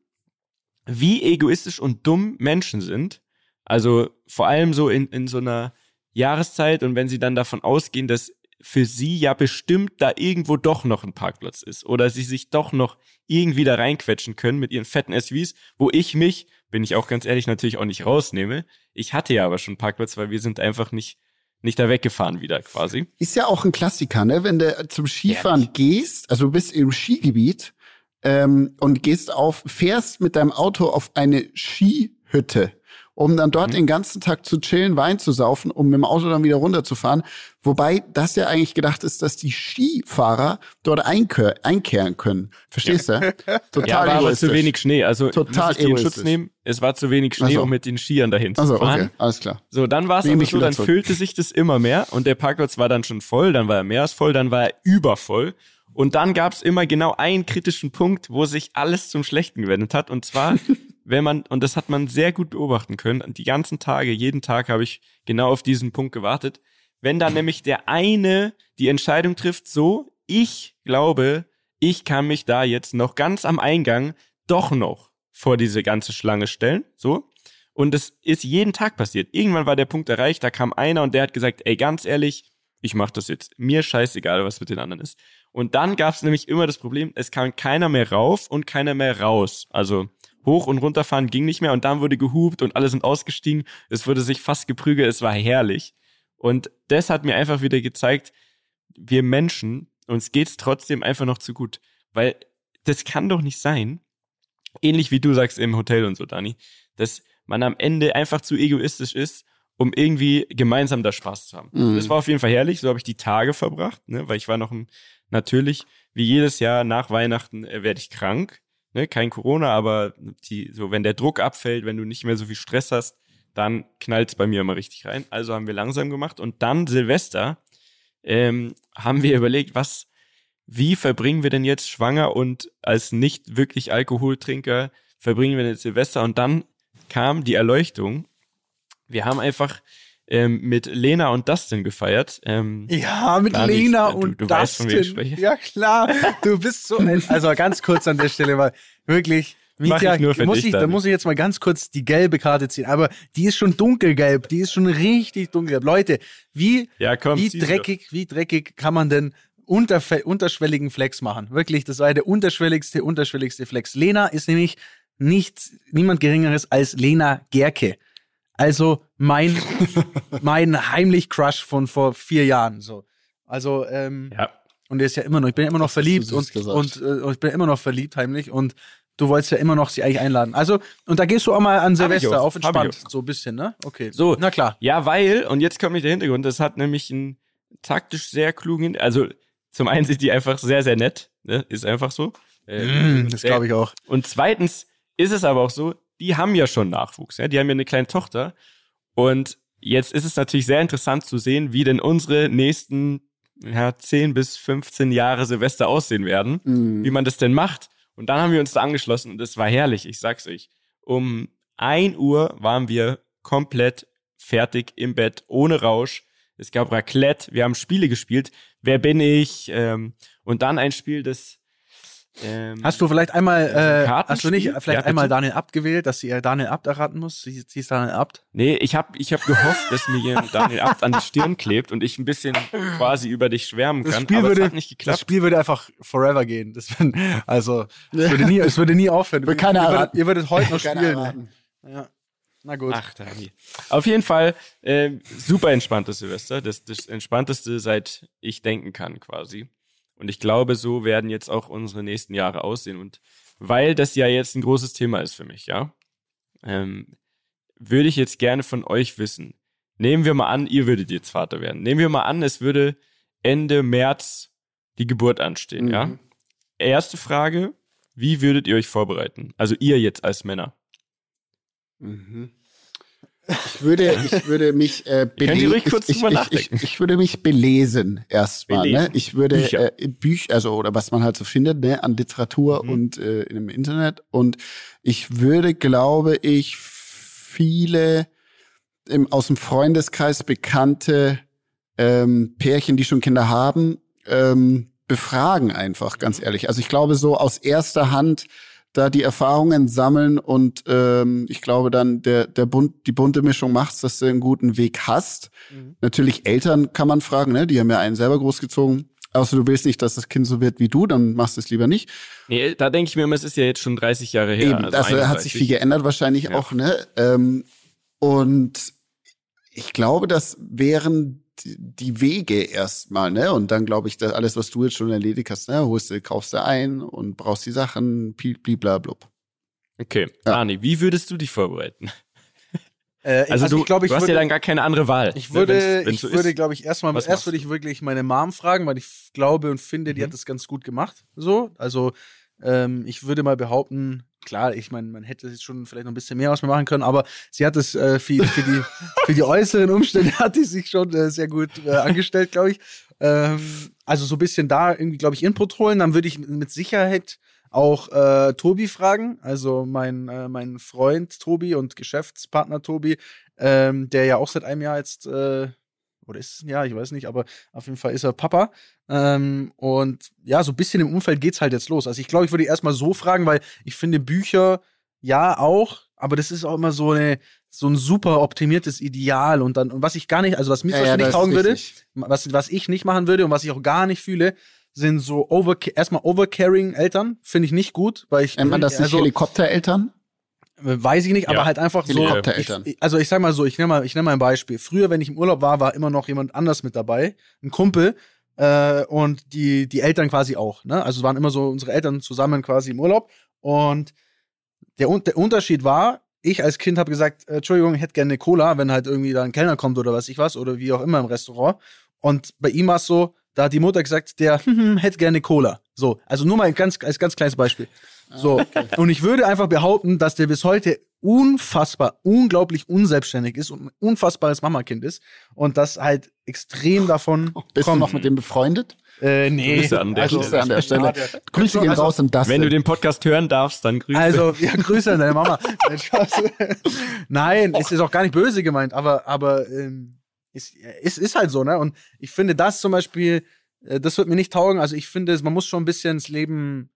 wie egoistisch und dumm Menschen sind. Also vor allem so in, in so einer Jahreszeit und wenn sie dann davon ausgehen, dass für sie ja bestimmt da irgendwo doch noch ein Parkplatz ist oder sie sich doch noch irgendwie da reinquetschen können mit ihren fetten SUVs, wo ich mich, bin ich auch ganz ehrlich, natürlich auch nicht rausnehme. Ich hatte ja aber schon einen Parkplatz, weil wir sind einfach nicht, nicht da weggefahren wieder quasi. Ist ja auch ein Klassiker, ne? Wenn du zum Skifahren gehst, also du bist im Skigebiet ähm, und gehst auf, fährst mit deinem Auto auf eine Skihütte, um dann dort den ganzen Tag zu chillen, Wein zu saufen, um mit dem Auto dann wieder runterzufahren. Wobei das ja eigentlich gedacht ist, dass die Skifahrer dort einkör, einkehren können. Verstehst du? Total Ja, war aber zu wenig Schnee. Also Total muss ich die in Schutz nehmen. Es war zu wenig Schnee, Ach so. um mit den Skiern dahin zu Also, fahren. okay, alles klar. So, dann war es aber so, dann zurück. füllte sich das immer mehr und der Parkplatz war dann schon voll, dann war er mehr als voll, dann war er übervoll. Und dann gab es immer genau einen kritischen Punkt, wo sich alles zum Schlechten gewendet hat. Und zwar, wenn man, und das hat man sehr gut beobachten können, die ganzen Tage, jeden Tag habe ich genau auf diesen Punkt gewartet. Wenn dann nämlich der eine die Entscheidung trifft, so, ich glaube, ich kann mich da jetzt noch ganz am Eingang doch noch vor diese ganze Schlange stellen, so. Und es ist jeden Tag passiert. Irgendwann war der Punkt erreicht, da kam einer und der hat gesagt, ey, ganz ehrlich, ich mach das jetzt. Mir scheißegal, was mit den anderen ist. Und dann gab es nämlich immer das Problem, es kam keiner mehr rauf und keiner mehr raus. Also hoch und runterfahren ging nicht mehr und dann wurde gehupt und alle sind ausgestiegen. Es wurde sich fast geprügelt, es war herrlich. Und das hat mir einfach wieder gezeigt, wir Menschen, uns geht's trotzdem einfach noch zu gut. Weil das kann doch nicht sein, ähnlich wie du sagst im Hotel und so, Dani, dass man am Ende einfach zu egoistisch ist, um irgendwie gemeinsam da Spaß zu haben. Mhm. Das war auf jeden Fall herrlich, so habe ich die Tage verbracht, ne, weil ich war noch ein, natürlich wie jedes Jahr nach Weihnachten äh, werde ich krank. Ne? Kein Corona, aber die, so wenn der Druck abfällt, wenn du nicht mehr so viel Stress hast, dann knallt's bei mir immer richtig rein. Also haben wir langsam gemacht und dann Silvester ähm, haben wir überlegt, was, wie verbringen wir denn jetzt schwanger und als nicht wirklich Alkoholtrinker verbringen wir jetzt Silvester und dann kam die Erleuchtung. Wir haben einfach ähm, mit Lena und Dustin gefeiert. Ähm, ja, mit Lena ich, und du, du Dustin. Weißt, von wem ich spreche. Ja, klar. Du bist so ein, also ganz kurz an der Stelle, weil wirklich, Mietja, muss ich, da muss ich jetzt mal ganz kurz die gelbe Karte ziehen, aber die ist schon dunkelgelb, die ist schon richtig dunkelgelb. Leute, wie, ja, komm, wie dreckig, wie dreckig kann man denn unter, unterschwelligen Flex machen? Wirklich, das war der unterschwelligste, unterschwelligste Flex. Lena ist nämlich nicht, niemand geringeres als Lena Gerke. Also mein, mein heimlich Crush von vor vier Jahren, so. Also, ähm, ja. und der ist ja immer noch, ich bin ja immer noch verliebt und, und, äh, und ich bin immer noch verliebt heimlich und du wolltest ja immer noch sie eigentlich einladen. Also, und da gehst du auch mal an Silvester auf entspannt, so ein bisschen, ne? Okay. So, na klar. Ja, weil, und jetzt komme ich der Hintergrund, das hat nämlich einen taktisch sehr klugen, also zum einen sind die einfach sehr, sehr nett, ne? ist einfach so. Äh, mm, das glaube ich auch. Und zweitens ist es aber auch so, die haben ja schon Nachwuchs, ja? die haben ja eine kleine Tochter und jetzt ist es natürlich sehr interessant zu sehen, wie denn unsere nächsten ja, 10 bis 15 Jahre Silvester aussehen werden, mm. wie man das denn macht. Und dann haben wir uns da angeschlossen und es war herrlich, ich sag's euch. Um ein Uhr waren wir komplett fertig im Bett, ohne Rausch. Es gab Raclette, wir haben Spiele gespielt. Wer bin ich? Ähm, und dann ein Spiel, das ähm, hast du vielleicht einmal, äh, hast du nicht vielleicht ja, einmal Daniel Abt gewählt, dass sie Daniel Abt erraten muss? Sie, sie ist Daniel Abt? Nee, ich habe ich hab gehofft, dass mir Daniel Abt an die Stirn klebt und ich ein bisschen quasi über dich schwärmen kann, das Spiel aber würde, es hat nicht geklappt. Das Spiel würde einfach forever gehen. Das, also, es würde nie, es würde nie aufhören. Würde keiner ihr, würdet, ihr würdet heute noch spielen. Ja. Na gut. Ach, Dani. Auf jeden Fall äh, super entspanntes Silvester. Das, das entspannteste, seit ich denken kann, quasi. Und ich glaube, so werden jetzt auch unsere nächsten Jahre aussehen. Und weil das ja jetzt ein großes Thema ist für mich, ja, ähm, würde ich jetzt gerne von euch wissen. Nehmen wir mal an, ihr würdet jetzt Vater werden. Nehmen wir mal an, es würde Ende März die Geburt anstehen, mhm. ja. Erste Frage, wie würdet ihr euch vorbereiten? Also ihr jetzt als Männer. Mhm. Ich würde, ich würde mich äh, belesen. Ich, ich, ich, ich, würde mich belesen erstmal. Ne? Ich würde Bücher. Äh, Bücher, also oder was man halt so findet, ne, an Literatur mhm. und äh, im Internet. Und ich würde, glaube ich, viele im, aus dem Freundeskreis bekannte ähm, Pärchen, die schon Kinder haben, ähm, befragen einfach, ganz mhm. ehrlich. Also ich glaube so aus erster Hand da die Erfahrungen sammeln und ähm, ich glaube dann der der bunt die bunte Mischung macht's, dass du einen guten Weg hast. Mhm. Natürlich Eltern kann man fragen, ne? Die haben ja einen selber großgezogen. Außer du willst nicht, dass das Kind so wird wie du, dann machst du es lieber nicht. Nee, da denke ich mir immer, es ist ja jetzt schon 30 Jahre her. Eben, also, also hat sich viel geändert wahrscheinlich ja. auch, ne? Ähm, und ich glaube, das wären die Wege erstmal, ne? Und dann glaube ich, dass alles, was du jetzt schon erledigt hast, ne, holst du, kaufst du ein und brauchst die Sachen, bliblablub. Okay, ja. Arni, wie würdest du dich vorbereiten? Äh, also, also, du, ich glaub, ich du hast würde, ja dann gar keine andere Wahl. Ich würde, wenn's, wenn's ich so würde, glaube ich, erstmal, erst würde ich wirklich meine Mom fragen, weil ich glaube und finde, die mhm. hat das ganz gut gemacht. So, also ähm, ich würde mal behaupten, klar, ich meine, man hätte jetzt schon vielleicht noch ein bisschen mehr aus mir machen können, aber sie hat es äh, für, für, die, für die äußeren Umstände hat die sich schon äh, sehr gut äh, angestellt, glaube ich. Ähm, also so ein bisschen da irgendwie, glaube ich, Input holen. Dann würde ich mit Sicherheit auch äh, Tobi fragen, also mein, äh, mein Freund Tobi und Geschäftspartner Tobi, ähm, der ja auch seit einem Jahr jetzt äh, oder ist es ein Jahr, ich weiß nicht, aber auf jeden Fall ist er Papa. Ähm, und ja, so ein bisschen im Umfeld geht's halt jetzt los. Also ich glaube, ich würde erstmal so fragen, weil ich finde Bücher ja auch, aber das ist auch immer so eine so ein super optimiertes Ideal und dann und was ich gar nicht, also was mir ja, ja, nicht taugen würde, was was ich nicht machen würde und was ich auch gar nicht fühle, sind so over erstmal overcaring Eltern, finde ich nicht gut, weil ich Nennt man das also, nicht Helikoptereltern? Weiß ich nicht, aber ja. halt einfach so. Ich, also ich sag mal so, ich nehme mal, ich nehme mal ein Beispiel. Früher, wenn ich im Urlaub war, war immer noch jemand anders mit dabei, ein Kumpel äh, und die die Eltern quasi auch. Ne? Also es waren immer so unsere Eltern zusammen quasi im Urlaub und der, der Unterschied war, ich als Kind habe gesagt, äh, Entschuldigung, ich hätte gerne eine Cola, wenn halt irgendwie da ein Kellner kommt oder was ich was oder wie auch immer im Restaurant. Und bei ihm war es so, Da hat die Mutter gesagt, der hätte gerne Cola. So, also nur mal ein ganz, als ganz kleines Beispiel. So, und ich würde einfach behaupten, dass der bis heute unfassbar, unglaublich unselbstständig ist und ein unfassbares Mamakind ist und das halt extrem davon Bist kommt. du noch mit dem befreundet? Äh, nee. Grüße an der also, Grüße an der Stelle. Grüße gehen also, raus und das. Wenn du den Podcast hören darfst, dann grüße. Also, ja, Grüße an deine Mama. Nein, es ist auch gar nicht böse gemeint, aber, aber ähm, es ist, ist halt so, ne? Und ich finde das zum Beispiel, äh, das wird mir nicht taugen. Also ich finde, man muss schon ein bisschen das Leben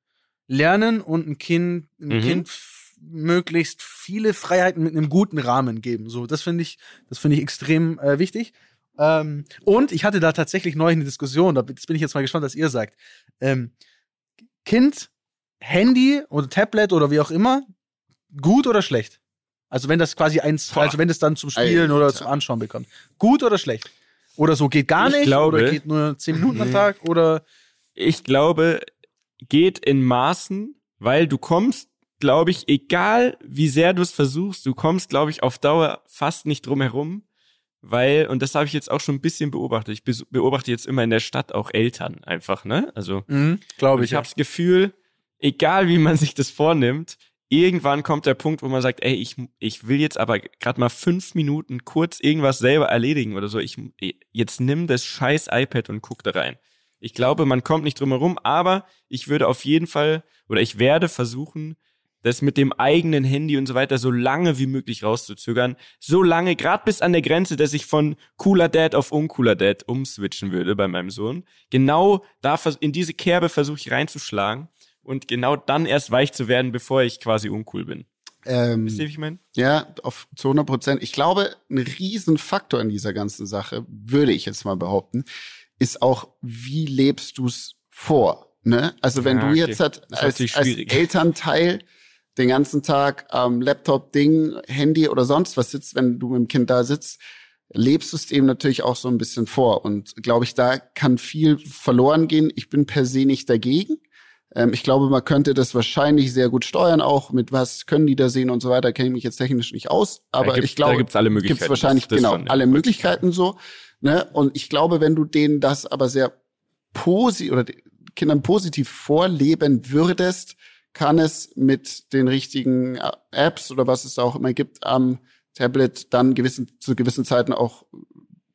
lernen und ein Kind, ein Mhm. Kind möglichst viele Freiheiten mit einem guten Rahmen geben. So, das finde ich, das finde ich extrem äh, wichtig. Ähm, und ich hatte da tatsächlich neu eine Diskussion, da bin ich jetzt mal gespannt, was ihr sagt. Ähm, kind, Handy oder Tablet oder wie auch immer, gut oder schlecht? Also wenn das quasi eins, Boah. also wenn es dann zum Spielen Alter. oder zum Anschauen bekommt. Gut oder schlecht? Oder so geht gar Ich nicht glaube- oder geht nur zehn Minuten am Nee. Tag oder ich glaube, geht in Maßen, weil du kommst, glaube ich, egal wie sehr du es versuchst, du kommst, glaube ich, auf Dauer fast nicht drum herum, weil, und das habe ich jetzt auch schon ein bisschen beobachtet, ich beobachte jetzt immer in der Stadt auch Eltern einfach, ne? Also, mhm, glaube ich. ich habe das Gefühl, egal wie man sich das vornimmt, irgendwann kommt der Punkt, wo man sagt, ey, ich, ich will jetzt aber gerade mal fünf Minuten kurz irgendwas selber erledigen oder so. Ich, jetzt nimm das scheiß iPad und guck da rein. Ich glaube, man kommt nicht drum herum, aber ich würde auf jeden Fall oder ich werde versuchen, das mit dem eigenen Handy und so weiter so lange wie möglich rauszuzögern. So lange, gerade bis an der Grenze, dass ich von cooler Dad auf uncooler Dad umswitchen würde bei meinem Sohn. Genau da in diese Kerbe versuche ich reinzuschlagen und genau dann erst weich zu werden, bevor ich quasi uncool bin. ähm, Wisst ihr, wie ich meine? Ja, auf zu 100 Prozent. Ich glaube, ein Riesenfaktor in dieser ganzen Sache, würde ich jetzt mal behaupten, ist auch, wie lebst du es vor? Ne? Also wenn Ja, du okay. jetzt halt als, als. Elternteil den ganzen Tag am Laptop, Ding, Handy oder sonst was sitzt, wenn du mit dem Kind da sitzt, lebst du es eben natürlich auch so ein bisschen vor. Und glaube ich, da kann viel verloren gehen. Ich bin per se nicht dagegen. Ähm, ich glaube, man könnte das wahrscheinlich sehr gut steuern, auch mit was können die da sehen und so weiter. Kenne ich mich jetzt technisch nicht aus, aber gibt- ich glaube, da gibt's alle Möglichkeiten. Gibt's wahrscheinlich Das- das genau schon, ja. alle Möglichkeiten so. Ne? Und ich glaube, wenn du denen das aber sehr positiv oder Kindern positiv vorleben würdest, kann es mit den richtigen äh, Apps oder was es da auch immer gibt am Tablet dann gewissen, zu gewissen Zeiten auch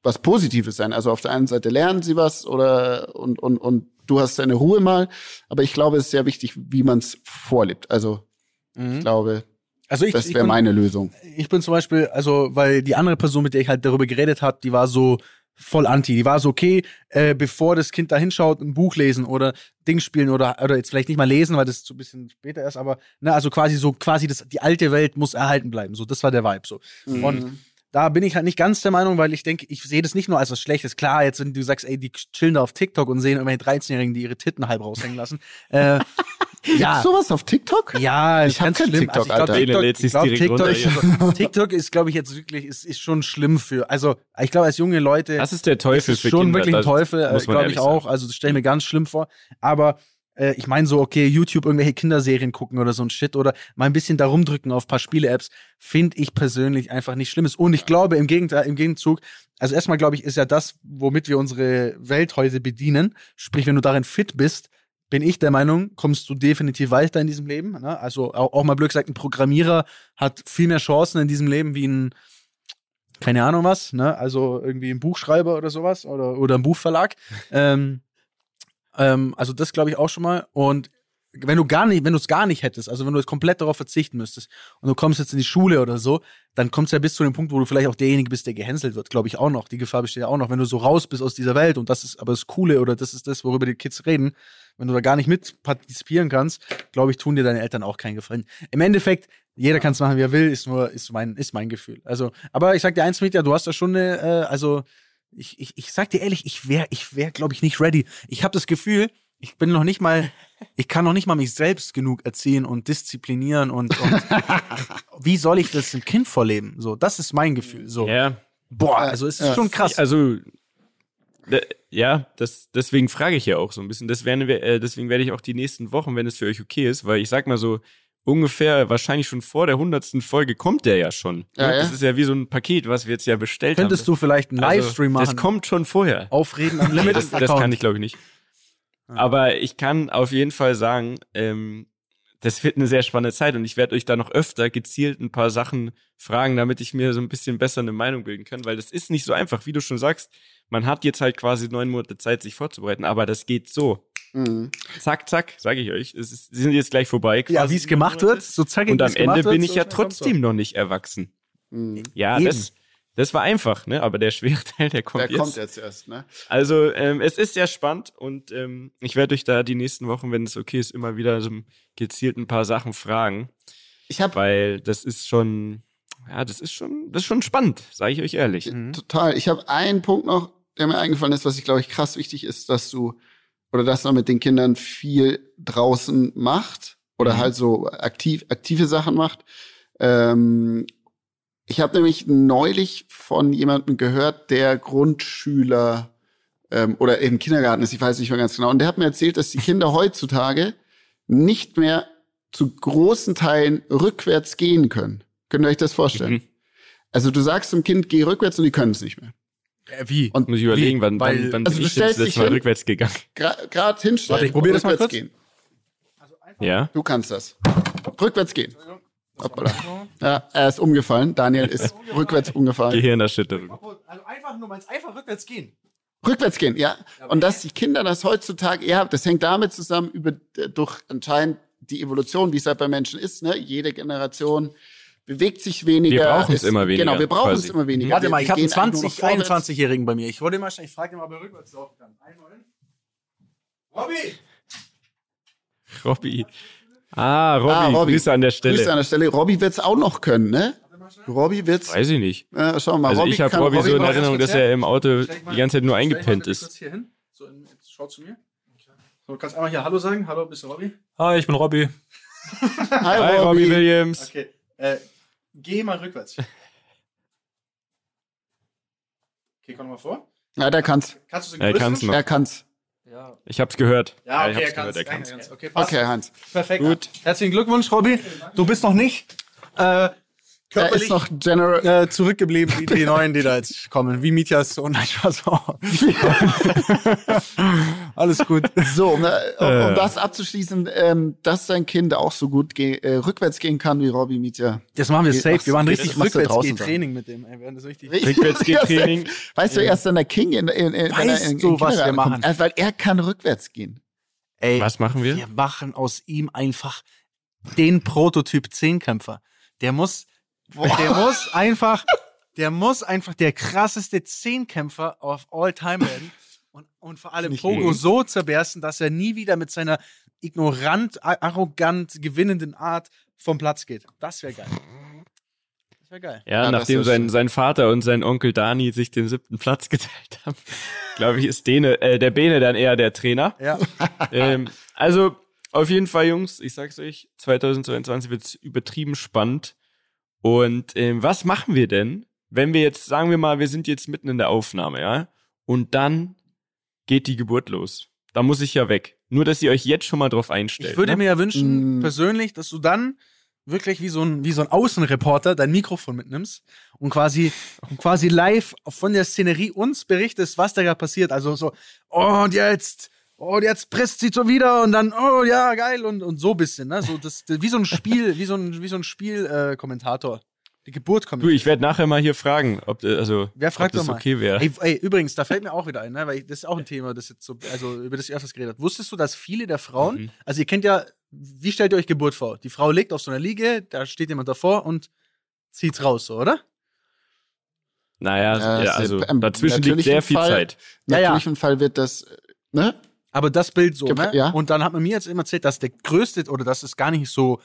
was Positives sein. Also auf der einen Seite lernen sie was oder und, und, und du hast deine Ruhe mal. Aber ich glaube, es ist sehr wichtig, wie man es vorlebt. Also ich glaube, Also ich, das wäre bin- meine Lösung. ich bin zum Beispiel, also, weil die andere Person, mit der ich halt darüber geredet habe, die war so voll anti. Die war so, okay, äh, bevor das Kind da hinschaut, ein Buch lesen oder Ding spielen oder, oder jetzt vielleicht nicht mal lesen, weil das so ein bisschen später ist, aber, ne, also quasi so, quasi das, die alte Welt muss erhalten bleiben. So, das war der Vibe, so. Mhm. Und da bin ich halt nicht ganz der Meinung, weil ich denke, ich sehe das nicht nur als was Schlechtes. Klar, jetzt, wenn du sagst, ey, die chillen da auf TikTok und sehen irgendwelche 13-Jährigen, die ihre Titten halb raushängen lassen. äh, ja. Gibt's sowas auf TikTok? Ja, Ich ist hab ganz kein schlimm. TikTok, also ich glaub, Alter. TikTok, ich glaub, TikTok, runter, ist, TikTok ist, glaube ich, jetzt wirklich, ist, ist schon schlimm für, also ich glaube, als junge Leute Das ist der Teufel ist für schon Kinder. wirklich ein Teufel, glaube ich auch. sagen. Also das stelle ich mir ganz schlimm vor. Aber äh, ich meine so, okay, YouTube irgendwelche Kinderserien gucken oder so ein Shit oder mal ein bisschen da rumdrücken auf ein paar Spiele-Apps, finde ich persönlich einfach nicht Schlimmes. Und ich glaube im Gegenteil, im Gegenzug, also erstmal glaube ich, ist ja das, womit wir unsere Welt heute bedienen. Sprich, wenn du darin fit bist, bin ich der Meinung, kommst du definitiv weiter in diesem Leben. Ne? Also auch, auch mal blöd gesagt, ein Programmierer hat viel mehr Chancen in diesem Leben wie ein, keine Ahnung was, ne? Also irgendwie ein Buchschreiber oder sowas oder, oder ein Buchverlag. ähm, ähm, also das glaube ich auch schon mal. Und wenn du gar nicht, wenn du es gar nicht hättest, also wenn du jetzt komplett darauf verzichten müsstest und du kommst jetzt in die Schule oder so, dann kommst du ja bis zu dem Punkt, wo du vielleicht auch derjenige bist, der gehänselt wird, glaube ich auch noch. Die Gefahr besteht ja auch noch, wenn du so raus bist aus dieser Welt und das ist aber das Coole oder das ist das, worüber die Kids reden. Wenn du da gar nicht mit partizipieren kannst, glaube ich, tun dir deine Eltern auch keinen Gefallen. Im Endeffekt, jeder kann es machen, wie er will, ist nur, ist mein, ist mein Gefühl. Also, aber ich sag dir eins mit, ja, du hast da schon eine, äh, also, ich, ich, ich sag dir ehrlich, ich wäre, ich wäre, glaube ich, nicht ready. Ich habe das Gefühl, ich bin noch nicht mal, ich kann noch nicht mal mich selbst genug erziehen und disziplinieren und, und wie soll ich das dem Kind vorleben? So, das ist mein Gefühl. So, Ja, boah, also es ist Ja. schon krass. also da- ja, das, deswegen frage ich ja auch so ein bisschen. Das werden wir, äh, deswegen werde ich auch die nächsten Wochen, wenn es für euch okay ist, weil ich sag mal so, ungefähr, wahrscheinlich schon vor der hundertsten Folge kommt der ja schon. Ja, das ja. ist ja wie so ein Paket, was wir jetzt ja bestellt Könntest haben. du vielleicht einen Livestream also, machen? Das kommt schon vorher. auf Reden Unlimited Das, das kann ich glaube ich nicht. Aber ich kann auf jeden Fall sagen, ähm, das wird eine sehr spannende Zeit und ich werde euch da noch öfter gezielt ein paar Sachen fragen, damit ich mir so ein bisschen besser eine Meinung bilden kann, weil das ist nicht so einfach, wie du schon sagst. Man hat jetzt halt quasi neun Monate Zeit, sich vorzubereiten, aber das geht so. Mhm. Zack, zack, sage ich euch. Es ist, sie sind jetzt gleich vorbei. ja, quasi wie es gemacht wird, so zackig Und am Ende wird, bin ich so ja trotzdem noch nicht erwachsen. Mhm. Ja, Eben. das, das war einfach, ne? Aber der schwere Teil, der kommt Der jetzt. kommt jetzt erst, ne? Also ähm, es ist sehr spannend und ähm, ich werde euch da die nächsten Wochen, wenn es okay ist, immer wieder so gezielt ein paar Sachen fragen, Ich habe weil das ist schon, ja, das ist schon, das ist schon spannend, sage ich euch ehrlich. Mhm. total. Ich habe einen Punkt noch, der mir eingefallen ist, was ich glaube ich krass wichtig ist, dass du oder dass man mit den Kindern viel draußen macht oder Mhm. halt so aktiv aktive Sachen macht. Ähm, ich habe nämlich neulich von jemandem gehört, der Grundschüler ähm, oder im Kindergarten ist, ich weiß nicht mehr ganz genau. Und der hat mir erzählt, dass die Kinder heutzutage nicht mehr zu großen Teilen rückwärts gehen können. Könnt ihr euch das vorstellen? Mhm. Also du sagst dem Kind, geh rückwärts und die können es nicht mehr. Äh, wie? Und Muss ich überlegen, wann, Weil- wann, wann also bin du ich das letzte Mal hin- rückwärts gegangen? Gerade hinstellen. Warte, ich probier das mal rückwärts kurz. Gehen. Ja. Du kannst das. Rückwärts gehen. Hoppala. Ja, er ist umgefallen. Daniel ist rückwärts umgefallen. Gehirnerschütterung. Also einfach nur meinst einfach rückwärts gehen. Rückwärts gehen, ja. Und dass die Kinder das heutzutage, ja, das hängt damit zusammen über durch anscheinend die Evolution, wie es halt bei Menschen ist. Ne? Jede Generation bewegt sich weniger. Wir brauchen es immer weniger, Genau, wir brauchen es immer weniger. Warte Wir- mal, wir ich habe einen gehen eigentlich nur 20, noch vorwärts. 21-Jährigen bei mir. Ich wollte mal, schnell- ich frage ihn mal, ob er rückwärts laufen kann. Einmal. Robby! Robby. Ah, Robby, Ah, Robby. Grüße an der Stelle. Grüße an der Stelle. Robby wird's auch noch können, ne? Robby wird's. Weiß ich nicht. Äh, schau mal, Also Robby ich habe kann- Robby so in Erinnerung, dass er im Auto die ganze Zeit nur eingepennt ist. Kurz hier hin. So, in- schau zu mir. So, du kannst einmal hier Hallo sagen. Hallo, bist du Robby? Hi, ich bin Robby. Hi, Hi, Robby Robby. Williams. Okay. Äh, geh mal rückwärts. Okay, komm mal vor. Ja, der kann's. Kannst du den er größeren kann's noch. Er kann's. Ja. Ich hab's gehört. Ja, ich okay, hab's er kann's. gehört, er er kann's. kann's. Okay, passt. Okay, Hans. Perfekt. Gut. Herzlichen Glückwunsch, Robby. Du bist noch nicht äh, Er körperlich ist noch General. äh, zurückgeblieben wie die neuen, die da jetzt kommen. Wie Mitjas und nein, Spaß. Alles gut. So, um, äh, um, um Äh. das abzuschließen, ähm, dass sein Kind auch so gut ge äh, rückwärts gehen kann wie Robby Mietja. Das machen wir Geht- safe. Wir machen geht- richtig du draußen Rückwärts-Training mit dem. Ey, wir werden das richtig. Rückwärtsgehtraining. Weißt du, erst in der King in, in, in, er Weißt in, du, in was wir machen? kommt. Weil er kann rückwärts gehen. Ey, Was machen wir? wir machen aus ihm einfach den Prototyp Zehnkämpfer. Der muss, der muss einfach, der muss einfach der krasseste Zehnkämpfer of all time werden. Und, und vor allem Nicht Pogo gut. so zerbersten, dass er nie wieder mit seiner ignorant, arrogant, gewinnenden Art vom Platz geht. Das wäre geil. Das wäre geil. Ja, Ja, nachdem sein, sein Vater und sein Onkel Dani sich den siebten Platz geteilt haben, glaube ich, ist Dene, äh, der Bene dann eher der Trainer. Ja. ähm, also, auf jeden Fall, Jungs, ich sag's euch, 2022 wird's übertrieben spannend. Und ähm, was machen wir denn, wenn wir jetzt, sagen wir mal, wir sind jetzt mitten in der Aufnahme, ja? Und dann geht die Geburt los. Da muss ich ja weg. Nur, dass ihr euch jetzt schon mal drauf einstellt. Ich würde ne? mir ja wünschen, Mm. persönlich, dass du dann wirklich wie so ein, wie so ein Außenreporter dein Mikrofon mitnimmst und quasi, und quasi live von der Szenerie uns berichtest, was da gerade passiert. Also so, oh, und jetzt, oh, und jetzt presst sie so wieder und dann, oh, ja, geil, und, und so bisschen, ne? So, das, wie so ein Spiel, wie so ein, wie so ein Spiel, äh, Kommentator. Die Geburt kommt. Du, ich werde nachher mal hier fragen, ob, äh, also, Wer fragt ob das mal? okay wäre. Ey, ey, übrigens, da fällt mir auch wieder ein, ne? weil ich, das ist auch ein Thema, das jetzt so, also über das ich öfters geredet habe. Wusstest du, dass viele der Frauen, Mhm. also ihr kennt ja, wie stellt ihr euch Geburt vor? Die Frau liegt auf so einer Liege, da steht jemand davor und zieht's raus, so, oder? Naja, Ja, ja, es- also ähm, dazwischen liegt natürlich sehr im viel Fall- Zeit. Ja, ja. Natürlich im Fall wird das, ne? Aber das Bild so, Ge- ne? ja. Und dann hat man mir jetzt immer erzählt, dass der größte, oder dass es gar nicht so,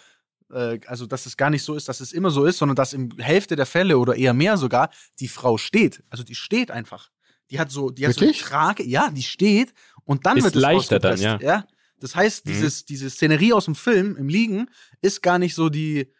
äh, also dass es gar nicht so ist, dass es immer so ist, sondern dass in Hälfte der Fälle oder eher mehr sogar die Frau steht. Also die steht einfach. Die hat so, die hat Wirklich? so eine Trage, ja, die steht und dann Ist wird es leichter dann, ja. ja. Das heißt, Mhm. dieses, diese Szenerie aus dem Film im Liegen ist gar nicht so die,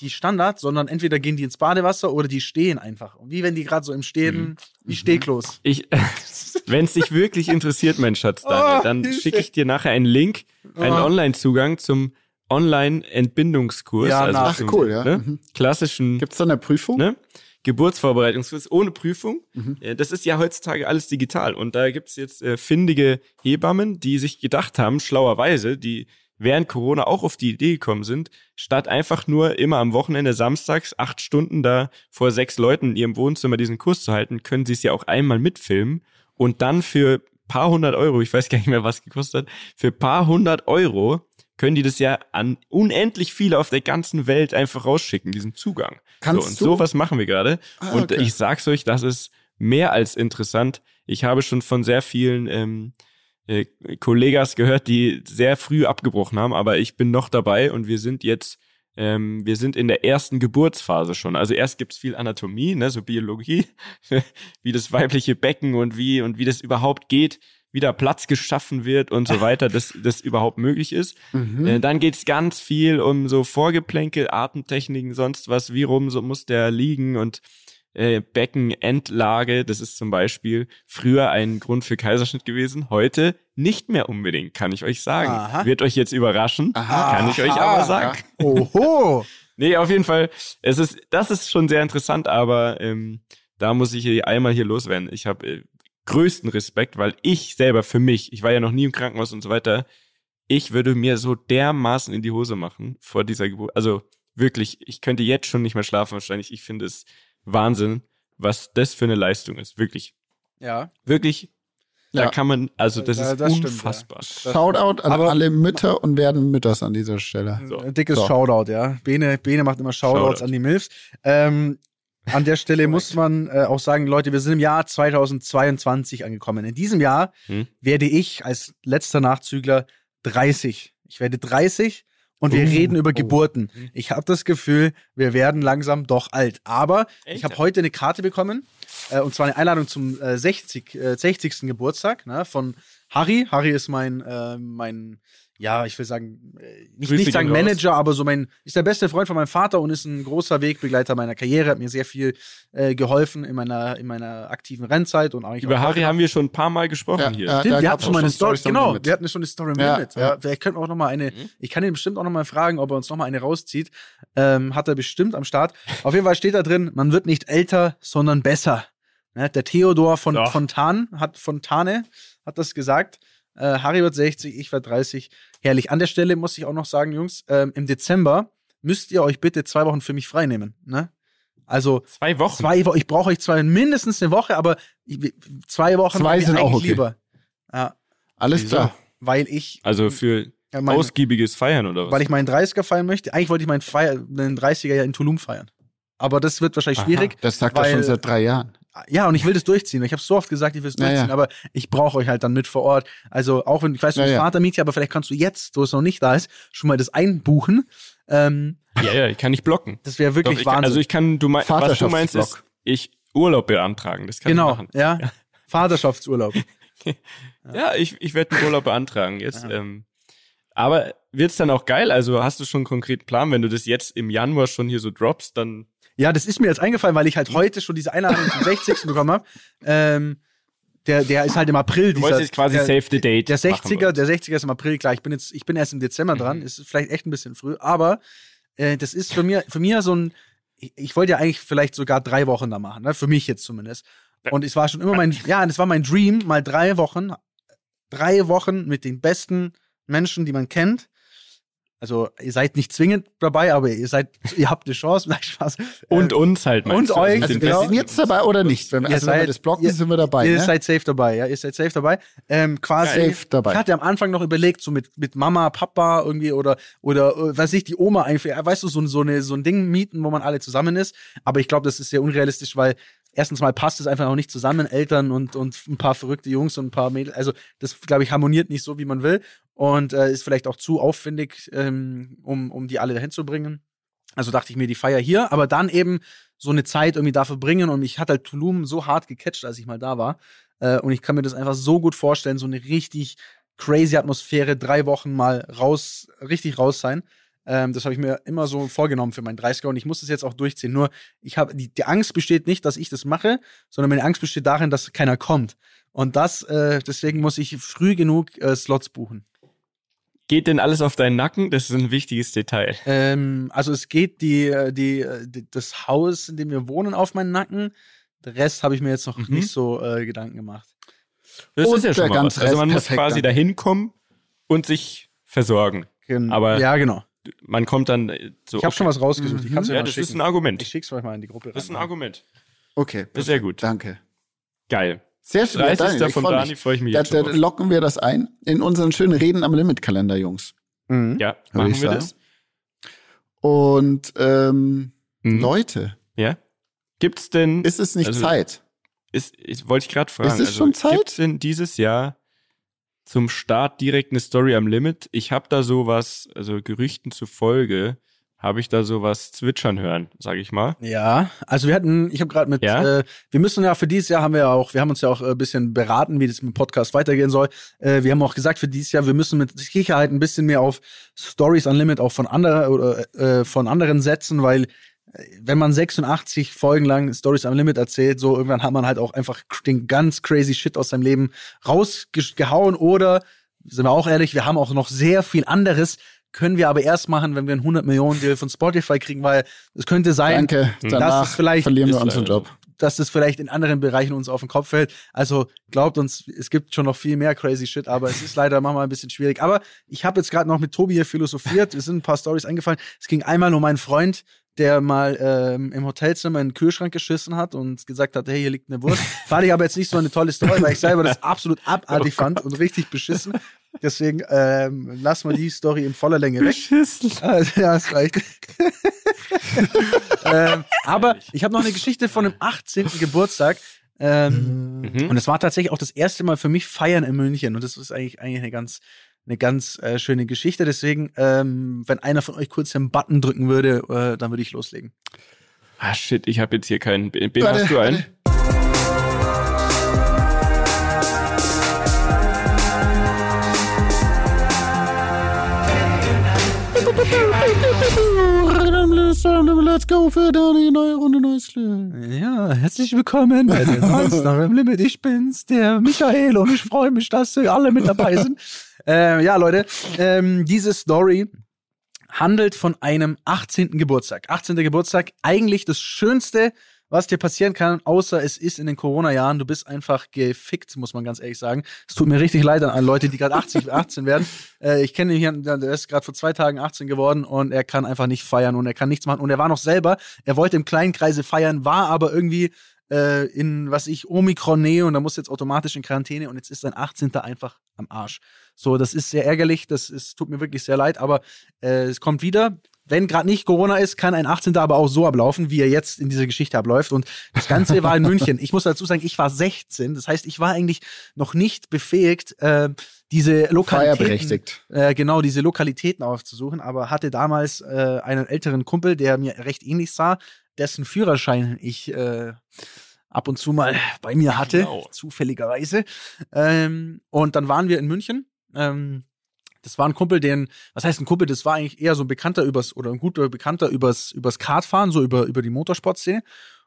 die Standard, sondern entweder gehen die ins Badewasser oder die stehen einfach. Und wie wenn die gerade so im Stehen, Mhm. wie Stehklos. Ich, wenn es dich wirklich interessiert, mein Schatz, Daniel, Oh, dann schicke ich dir nachher einen Link, einen Oh. Online-Zugang zum Online-Entbindungskurs. Ja, also zum, cool, ja. Ne, Mhm. klassischen Gibt's da eine Prüfung? ne, Geburtsvorbereitungskurs ohne Prüfung. Mhm. Das ist ja heutzutage alles digital. Und da gibt's jetzt äh, findige Hebammen, die sich gedacht haben, schlauerweise, die während Corona auch auf die Idee gekommen sind, statt einfach nur immer am Wochenende samstags acht Stunden da vor sechs Leuten in ihrem Wohnzimmer diesen Kurs zu halten, können sie es ja auch einmal mitfilmen und dann für paar hundert Euro, ich weiß gar nicht mehr, was gekostet hat, für paar hundert Euro können die das ja an unendlich viele auf der ganzen Welt einfach rausschicken, diesen Zugang. Kannst so, und du- sowas machen wir gerade. Ah, und okay. ich sag's euch, das ist mehr als interessant. Ich habe schon von sehr vielen ähm, äh, Kollegas gehört, die sehr früh abgebrochen haben, aber ich bin noch dabei und wir sind jetzt, ähm, wir sind in der ersten Geburtsphase schon. Also erst gibt's viel Anatomie, ne, so Biologie, wie das weibliche Becken und wie und wie das überhaupt geht, wie da Platz geschaffen wird und so weiter, dass das überhaupt möglich ist. Mhm. Äh, dann geht's ganz viel um so Vorgeplänkel, Atemtechniken, sonst was, wie rum so muss der liegen und äh, Beckenendlage, das ist zum Beispiel früher ein Grund für Kaiserschnitt gewesen, heute nicht mehr unbedingt, kann ich euch sagen. Aha. Wird euch jetzt überraschen, Aha. kann ich euch Aha. aber sagen. Oho! Nee, auf jeden Fall, es ist, das ist schon sehr interessant, aber ähm, da muss ich einmal hier loswerden. Ich habe äh, größten Respekt, weil ich selber für mich, ich war ja noch nie im Krankenhaus und so weiter, ich würde mir so dermaßen in die Hose machen vor dieser Geburt. Also wirklich, ich könnte jetzt schon nicht mehr schlafen wahrscheinlich. Ich finde es Wahnsinn, was das für eine Leistung ist. Wirklich, Ja. wirklich. Da Ja. kann man, also das Ja, ist das stimmt, unfassbar. Shoutout an Aber- alle Mütter und werden Mütters an dieser Stelle. So. Ein dickes So. Shoutout, ja. Bene, Bene macht immer Shoutouts Shoutout. an die Milfs. Ähm, an der Stelle muss man äh, auch sagen, Leute, wir sind im Jahr 2022 angekommen. In diesem Jahr Hm. werde ich als letzter Nachzügler 30. Ich werde 30 und wir Uh, reden über oh. Geburten. Ich habe das Gefühl, wir werden langsam doch alt. Aber ich habe heute eine Karte bekommen, äh, und zwar eine Einladung zum äh, 60, äh, 60. Geburtstag ne, von Harry. Harry ist mein, äh, mein ja, ich will sagen, äh, nicht, nicht sagen gehen raus. Manager, aber so mein, ist der beste Freund von meinem Vater und ist ein großer Wegbegleiter meiner Karriere, hat mir sehr viel äh, geholfen in meiner, in meiner aktiven Rennzeit und eigentlich Über auch Harry haben wir schon ein paar Mal gesprochen Ja, hier. ja. Stimmt, wir hatten schon mal eine Story, am genau, Limit. wir hatten schon eine Story Ja, Limit. Ja. Vielleicht könnten wir auch noch mal eine, Mhm. ich kann ihn bestimmt auch noch mal fragen, ob er uns noch mal eine rauszieht. Ähm, hat er bestimmt am Start. Auf jeden Fall steht da drin, man wird nicht älter, sondern besser. Ne, der Theodor von. Fontan hat Fontane hat das gesagt. Äh, Harry wird 60, ich werde 30. Herrlich. An der Stelle muss ich auch noch sagen, Jungs, ähm, im Dezember müsst ihr euch bitte zwei Wochen für mich frei nehmen. Ne? Also Zwei Wochen. zwei Wochen. Ich brauche euch zwar mindestens eine Woche, aber ich- zwei Wochen Zwei sind auch okay. lieber. Ja, Alles Wieso? klar. weil ich Also für ja, mein, ausgiebiges Feiern oder was? weil ich meinen 30er feiern möchte. Eigentlich wollte ich meinen Feier, den 30er ja in Tulum feiern. Aber das wird wahrscheinlich Aha. schwierig. Das sagt er schon seit drei Jahren. Ja, und ich will das durchziehen. Ich habe so oft gesagt, ich will es Ja, durchziehen, ja. aber ich brauche euch halt dann mit vor Ort. Also auch wenn, ich weiß, du Ja, bist ja. Vater Mietje, aber vielleicht kannst du jetzt, wo es noch nicht da ist, schon mal das einbuchen. Ähm, ja, ja, ich kann nicht blocken. das wäre Doch, wirklich ich kann, Wahnsinn. also ich kann, du mein, was du meinst, ist, ich Urlaub beantragen. Das kann genau, ich machen. ja. Vaterschaftsurlaub. Ja, ich, ich werde einen Urlaub beantragen jetzt. Ähm, aber wird's dann auch geil? Also hast du schon einen konkreten Plan, wenn du das jetzt im Januar schon hier so droppst, dann Ja, das ist mir jetzt eingefallen, weil ich halt heute schon diese Einladung zum 60. bekommen habe. Ähm, der, der ist halt im April. du dieser- jetzt quasi der, Save the Date. Der machen 60er, und- der 60er ist im April, klar, ich bin jetzt, ich bin erst im Dezember dran, Mhm. ist vielleicht echt ein bisschen früh, aber äh, das ist für mir, für mir so ein, ich, ich wollte ja eigentlich vielleicht sogar drei Wochen da machen, ne? für mich jetzt zumindest. Und es war schon immer mein, ja, das war mein Dream, mal drei Wochen, drei Wochen mit den besten Menschen, die man kennt. Also ihr seid nicht zwingend dabei, aber ihr seid, ihr habt eine Chance. Nein, Spaß. und Äh, uns halt. meinst und du? euch, Also wir genau. sind jetzt dabei oder nicht? Wenn, also wenn wir seid- das blocken, ihr- sind wir dabei. Ihr ne? seid safe dabei, ja, ihr seid safe dabei. Ähm, quasi, Safe dabei. ich hatte am Anfang noch überlegt, so mit, mit Mama, Papa irgendwie oder, oder, weiß ich, die Oma einfach, ja, weißt du, so, so, eine, so ein Ding mieten, wo man alle zusammen ist. Aber ich glaube, das ist sehr unrealistisch, weil erstens mal passt es einfach noch nicht zusammen, Eltern und, und ein paar verrückte Jungs und ein paar Mädels. Also, das, glaube ich, harmoniert nicht so, wie man will. Und äh, ist vielleicht auch zu aufwendig, ähm, um, um die alle dahin zu bringen. Also dachte ich mir, die Feier hier, aber dann eben so eine Zeit irgendwie da verbringen und mich hat halt Tulum so hart gecatcht, als ich mal da war. Äh, und ich kann mir das einfach so gut vorstellen, so eine richtig crazy Atmosphäre, drei Wochen mal raus, richtig raus sein. Ähm, das habe ich mir immer so vorgenommen für meinen 30er und ich muss das jetzt auch durchziehen. Nur, ich habe die, die Angst besteht nicht, dass ich das mache, sondern meine Angst besteht darin, dass keiner kommt. Und das, äh, deswegen muss ich früh genug äh, Slots buchen. geht denn alles auf deinen Nacken? Das ist ein wichtiges Detail. Ähm, also es geht die, äh, die, äh, die, das Haus, in dem wir wohnen, auf meinen Nacken. Der Rest habe ich mir jetzt noch Mhm. nicht so äh, Gedanken gemacht. Das Und ist ja schon mal was. Also man muss quasi dahin kommen und sich versorgen. Gen Aber- ja, genau. Man kommt dann äh, so. Ich habe schon was rausgesucht. Es Ja, mal das schicken. ist ein Argument. ich schick's euch mal in die Gruppe. Das ist ein. Argument. Okay. Das ist sehr gut. Danke. Geil. Sehr schön. 30. Daniel, ich von freu mich. Dani freue ich mich Da, jetzt da schon drauf. locken wir das ein in unseren schönen Reden am Limit-Kalender, Jungs. Mhm. Ja, machen ich wir sagen. das? Und ähm, Mhm. Leute, Ja. Gibt's denn ist es nicht Also, Zeit? ist, ist, wollte ich gerade fragen. Ist es also, schon Zeit? Gibt's denn dieses Jahr zum Start direkt eine Story am Limit? Ich habe da sowas, also Gerüchten zufolge, habe ich da sowas zwitschern hören, sage ich mal. Ja, also wir hatten, ich habe gerade mit, Ja? äh, wir müssen ja für dieses Jahr haben wir ja auch, wir haben uns ja auch ein bisschen beraten, wie das mit dem Podcast weitergehen soll. Äh, wir haben auch gesagt, für dieses Jahr, wir müssen mit Sicherheit ein bisschen mehr auf Stories Unlimited auch von anderen oder äh, von anderen setzen, weil äh, wenn man 86 Folgen lang Stories Unlimited erzählt, so irgendwann hat man halt auch einfach den ganz crazy Shit aus seinem Leben rausgehauen oder sind wir auch ehrlich, wir haben auch noch sehr viel anderes, können wir aber erst machen, wenn wir einen 100 Millionen Deal von Spotify kriegen, weil es könnte sein, Danke. das Danach ist vielleicht- verlieren wir unseren Job. dass das vielleicht in anderen Bereichen uns auf den Kopf fällt. Also glaubt uns, es gibt schon noch viel mehr crazy Shit, aber es ist leider manchmal ein bisschen schwierig. Aber ich habe jetzt gerade noch mit Tobi hier philosophiert. Es sind ein paar Stories eingefallen. Es ging einmal um einen Freund, der mal ähm, im Hotelzimmer in den Kühlschrank geschissen hat und gesagt hat, hey, hier liegt eine Wurst. Fand ich aber jetzt nicht so eine tolle Story, weil ich selber das absolut abartig fand und richtig beschissen. Deswegen ähm, lassen wir die Story in voller Länge weg. Beschissen. Also, ja, das reicht. ähm, aber ich habe noch eine Geschichte von einem 18. Geburtstag. Ähm, Mhm. Und es war tatsächlich auch das erste Mal für mich Feiern in München. Und das ist eigentlich, eigentlich eine ganz, eine ganz äh, schöne Geschichte. Deswegen, ähm, wenn einer von euch kurz den Button drücken würde, äh, dann würde ich loslegen. Ah shit, ich habe jetzt hier keinen. Ben, Warte, hast du einen? warte. Let's go für Dani, neue Runde, neues. Ja, herzlich willkommen bei den Monster im Limit. Ich bin's, der Michael, und ich freue mich, dass ihr alle mit dabei sind. äh, ja, Leute, ähm, diese Story handelt von einem 18. Geburtstag. 18. Geburtstag, eigentlich das Schönste, was dir passieren kann, außer es ist in den Corona-Jahren. Du bist einfach gefickt, muss man ganz ehrlich sagen. Es tut mir richtig leid an alle Leute, die gerade 80, 18 werden. Äh, ich kenne ihn, der ist gerade vor zwei Tagen 18 geworden und er kann einfach nicht feiern und er kann nichts machen. Und er war noch selber, er wollte im kleinen Kreise feiern, war aber irgendwie äh, in, was ich, Omikron-Nähe und da muss jetzt automatisch in Quarantäne und jetzt ist sein 18. einfach am Arsch. So, das ist sehr ärgerlich, das ist, tut mir wirklich sehr leid, aber äh, es kommt wieder. Wenn gerade nicht Corona ist, kann ein 18. aber auch so ablaufen, wie er jetzt in dieser Geschichte abläuft. Und das Ganze war in München. Ich muss dazu sagen, ich war 16. Das heißt, ich war eigentlich noch nicht befähigt, äh, diese Lokalitäten, äh, genau diese Lokalitäten aufzusuchen, aber hatte damals äh, einen älteren Kumpel, der mir recht ähnlich sah, dessen Führerschein ich äh, ab und zu mal bei mir hatte, Genau. zufälligerweise. Ähm, und dann waren wir in München. Ähm, das war ein Kumpel, den, was heißt ein Kumpel, das war eigentlich eher so ein Bekannter übers, oder ein guter Bekannter übers, übers Kartfahren, so über, über die Motorsportszene.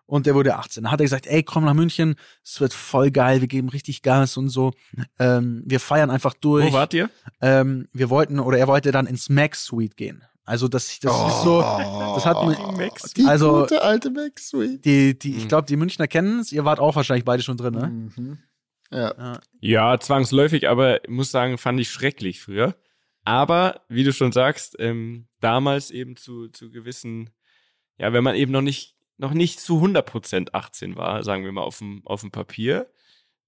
Und der wurde 18. Da hat er gesagt, ey, komm nach München, es wird voll geil, wir geben richtig Gas und so. Ähm, wir feiern einfach durch. Wo wart ihr? Ähm, wir wollten, oder er wollte dann ins Max Suite gehen. Also das, das ist so, das hat Oh, die also- gute alte Max Suite. die, die, ich Mhm. glaube, die Münchner kennen es, ihr wart auch wahrscheinlich beide schon drin, ne? Mhm. Ja. Ja, zwangsläufig, aber ich muss sagen, fand ich schrecklich früher. Aber, wie du schon sagst, ähm, damals eben zu, zu gewissen, ja, wenn man eben noch nicht, noch nicht zu 100% 18 war, sagen wir mal auf dem, auf dem Papier,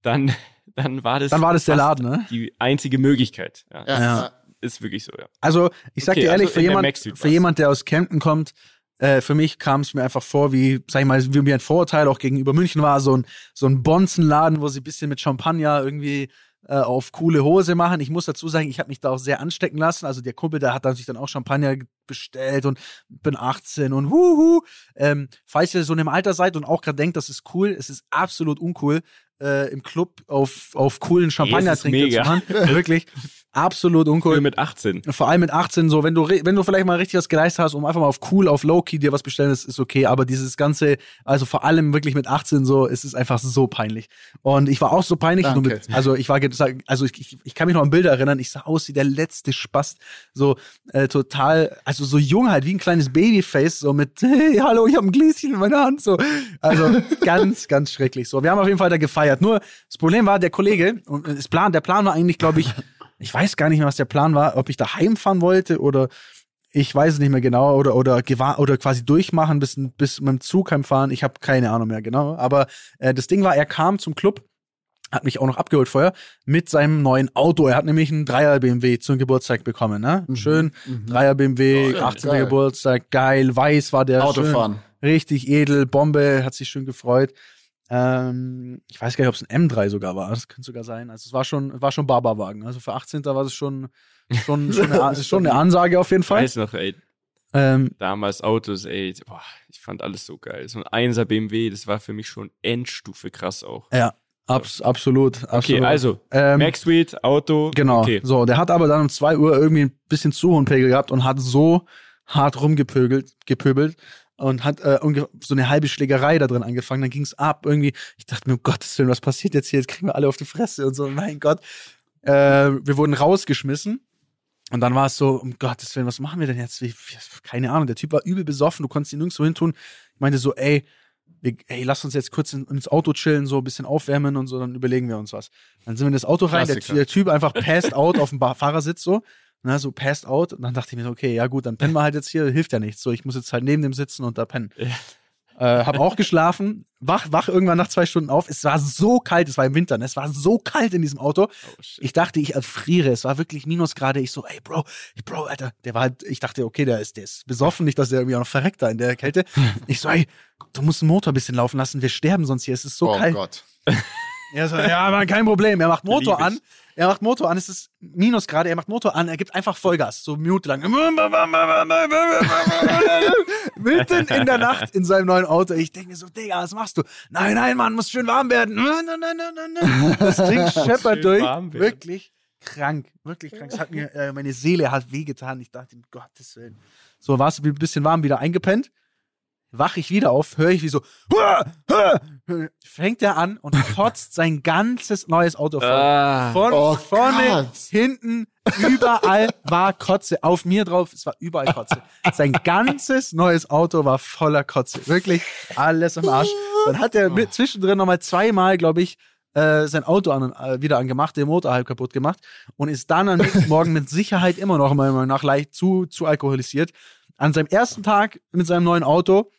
dann, dann war das, Dann war das der Laden, ne? die einzige Möglichkeit. Ja, Ja. Ja. Ist wirklich so, ja. Also, ich sag Okay, dir ehrlich, also für, jemand, für jemand, der aus Kempten kommt, äh, für mich kam es mir einfach vor, wie, sag ich mal, wie mir ein Vorurteil auch gegenüber München war, so ein, so ein Bonzenladen, wo sie ein bisschen mit Champagner irgendwie auf coole Hose machen. Ich muss dazu sagen, ich habe mich da auch sehr anstecken lassen. Also der Kumpel, der hat natürlich dann auch Champagner bestellt und bin 18 und wuhu. Ähm, falls ihr so in dem Alter seid und auch gerade denkt, das ist cool, es ist absolut uncool. äh, im Club auf, auf coolen Champagner trinken zu machen. Wirklich absolut uncool. Cool mit 18. Vor allem mit 18, so, wenn du, wenn du vielleicht mal richtig was geleistet hast, um einfach mal auf cool, auf Low-Key dir was bestellen, ist, ist okay. Aber dieses Ganze, also vor allem wirklich mit 18 so, es ist einfach so peinlich. Und ich war auch so peinlich. Mit, also ich war, also ich, ich, ich kann mich noch an Bilder erinnern, ich sah aus wie der letzte Spast. So, äh, total, also so jung halt, wie ein kleines Babyface, so mit, hey, hallo, ich habe ein Gläschen in meiner Hand, so. Also ganz, ganz schrecklich. So, wir haben auf jeden Fall da gefeiert. Nur, das Problem war, der Kollege, und das Plan, der Plan war eigentlich, glaube ich, ich weiß gar nicht mehr, was der Plan war, ob ich da heimfahren wollte oder ich weiß es nicht mehr genau oder oder oder quasi durchmachen bis bis mit dem Zug heimfahren. Ich habe keine Ahnung mehr genau. Aber äh, das Ding war, er kam zum Club, hat mich auch noch abgeholt vorher mit seinem neuen Auto. Er hat nämlich einen Dreier BMW zum Geburtstag bekommen, ne? Schön Dreier BMW, Oh, ja, 18. geil. Geburtstag, geil, weiß war der. Autofahren. Schön, richtig edel, Bombe, hat sich schön gefreut. Ähm, ich weiß gar nicht, ob es ein M3 sogar war. Das könnte sogar sein. Also es war schon, war schon Barberwagen. Also für 18. war es schon, schon, schon, eine, schon eine Ansage auf jeden Ich Fall. weiß noch, ey, Ähm, damals Autos, ey, boah, ich fand alles so geil. So ein 1er BMW, das war für mich schon Endstufe krass auch. ja, abs absolut, absolut. Okay, also, ähm, Max Suite, Auto, Genau. okay. So, der hat aber dann um 2 Uhr irgendwie ein bisschen zu hohen Pegel gehabt und hat so hart rumgepögelt, gepöbelt und hat äh, so eine halbe Schlägerei da drin angefangen. Dann ging's ab irgendwie. Ich dachte mir, um Gottes Willen, was passiert jetzt hier? Jetzt kriegen wir alle auf die Fresse und so. Mein Gott. Äh, wir wurden rausgeschmissen. Und dann war es so, um Gottes Willen, was machen wir denn jetzt? Wie, keine Ahnung, der Typ war übel besoffen, du konntest ihn nirgendwo hin tun. Ich meinte so, ey, wir, ey, lass uns jetzt kurz in, ins Auto chillen, so ein bisschen aufwärmen und so, dann überlegen wir uns was. Dann sind wir in das Auto rein, der, der Typ einfach passed out auf dem Fahrersitz so, na, so passed out. Und dann dachte ich mir so, okay, ja gut, dann pennen wir halt jetzt hier, hilft ja nichts. So, ich muss jetzt halt neben dem sitzen und da pennen. Äh, hab auch geschlafen, wach, wach irgendwann nach zwei Stunden auf. Es war so kalt, es war im Winter, ne? es war so kalt in diesem Auto. Oh. Ich dachte, ich erfriere. Es war wirklich Minusgrade. Ich so, ey, Bro, Bro, Alter. Der war halt, ich dachte, okay, der ist, der ist besoffen, nicht, dass der irgendwie auch noch verreckt da in der Kälte. Ich so, ey, du musst den Motor ein bisschen laufen lassen. Wir sterben sonst hier. Es ist so oh kalt. Gott. Er so, ja, Mann, kein Problem. Er macht Motor an. Er macht Motor an. Es ist Minusgrade. Er macht Motor an. Er gibt einfach Vollgas. So Minute lang. Mitten in der Nacht in seinem neuen Auto. Ich denke mir so, Digga, was machst du? Nein, nein, Mann, muss schön warm werden. Nein, nein, nein, nein, nein, nein. Das Ding scheppert durch. Wirklich krank. Wirklich krank. Es hat mir, äh, meine Seele hat wehgetan. Ich dachte, um Gottes Willen. So, warst du ein bisschen warm wieder eingepennt? Wach ich wieder auf, höre ich wie so, "Hua, hua." fängt er an und kotzt sein ganzes neues Auto voll. Ah. Von Oh vorne, Gott. hinten, überall war Kotze. Auf mir drauf, es war überall Kotze. Sein ganzes neues Auto war voller Kotze. Wirklich alles am Arsch. Dann hat er mit zwischendrin nochmal zweimal, glaube ich, äh, sein Auto an, äh, wieder angemacht, den Motor halb kaputt gemacht und ist dann am nächsten Morgen mit Sicherheit immer noch meiner Meinung nach leicht zu, zu alkoholisiert. An seinem ersten Tag mit seinem neuen Auto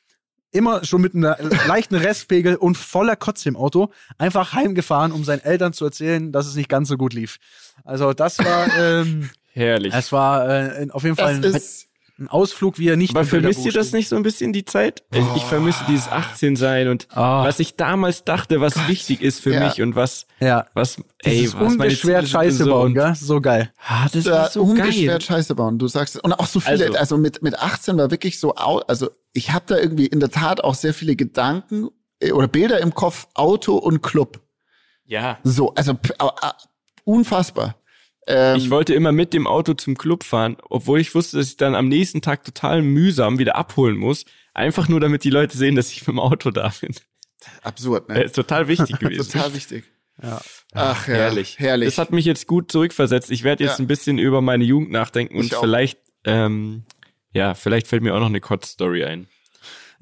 immer schon mit einem leichten Restpegel und voller Kotze im Auto einfach heimgefahren, um seinen Eltern zu erzählen, dass es nicht ganz so gut lief. Also das war, ähm, Herrlich. es war äh, auf jeden Fall Das ein, ist. Ein Ausflug, wie er nicht. Aber vermisst ihr das steht. nicht so ein bisschen, die Zeit? Ich, ich vermisse dieses 18 sein und Ah. was ich damals dachte, was wichtig ist für Ja. mich und was, Ja. was, ey, Dieses was sind Scheiße bauen, gell? So geil. ah, das Ja, war so unbeschwert geil. Scheiße bauen. Du sagst es. Und auch so viele, also, Also- mit, mit 18 war wirklich so, also ich habe da irgendwie in der Tat auch sehr viele Gedanken äh, oder Bilder im Kopf, Auto und Club. Ja. So, also unfassbar. Ähm, Ich wollte immer mit dem Auto zum Club fahren, obwohl ich wusste, dass ich dann am nächsten Tag total mühsam wieder abholen muss. Einfach nur, damit die Leute sehen, dass ich mit dem Auto da bin. absurd, Das ne? ist total wichtig gewesen. Total wichtig. Ja. Ach, ja, herrlich. Herrlich. Das hat mich jetzt gut zurückversetzt. Ich werde jetzt Ja. ein bisschen über meine Jugend nachdenken und Ich auch. vielleicht, ähm, ja, vielleicht fällt mir auch noch eine Kotz-Story ein.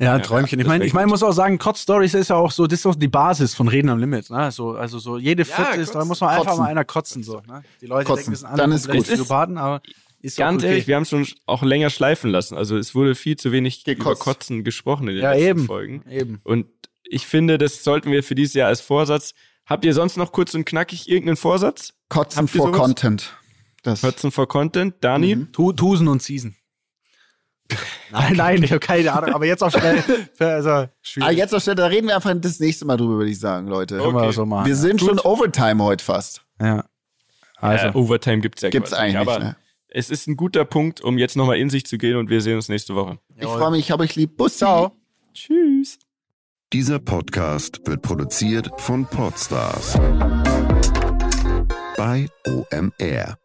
Ja, Träumchen. Ich das meine, ich meine, gut. muss auch sagen, Kotz Stories ist ja auch so, das ist auch die Basis von Reden am Limit. Ne? So, also so jede vierte ist, da muss man einfach Kotzen. mal einer kotzen. So, ne? Die Leute Kotzen. denken, wir sind alle Dann ist gut. Psychopathen, aber ist ja Ganz okay. ehrlich, wir haben es schon auch länger schleifen lassen. Also es wurde viel zu wenig Gekotzt. über Kotzen gesprochen in den Ja, letzten eben. Folgen. Eben. Und ich finde, das sollten wir für dieses Jahr als Vorsatz. Habt ihr sonst noch kurz und knackig irgendeinen Vorsatz? Kotzen for sowas? Content. Das. Kotzen for Content? Dani? Mhm. Tu, Tusen und Ziesen. Nein, nein, ich habe keine Ahnung, aber jetzt auf schnell. Also, Ah, schwierig. jetzt auf Stelle, da reden wir einfach das nächste Mal drüber, würde ich sagen, Leute. Wir Okay. so machen. Wir sind schon Overtime heute fast. ja. Also, Äh, Overtime gibt's ja Gibt's quasi eigentlich nicht. nicht, Aber ne? es ist ein guter Punkt, um jetzt nochmal in sich zu gehen und wir sehen uns nächste Woche. Ich freue mich, ich habe euch lieb. Bussi. Ciao. Tschüss. Dieser Podcast wird produziert von Podstars bei OMR.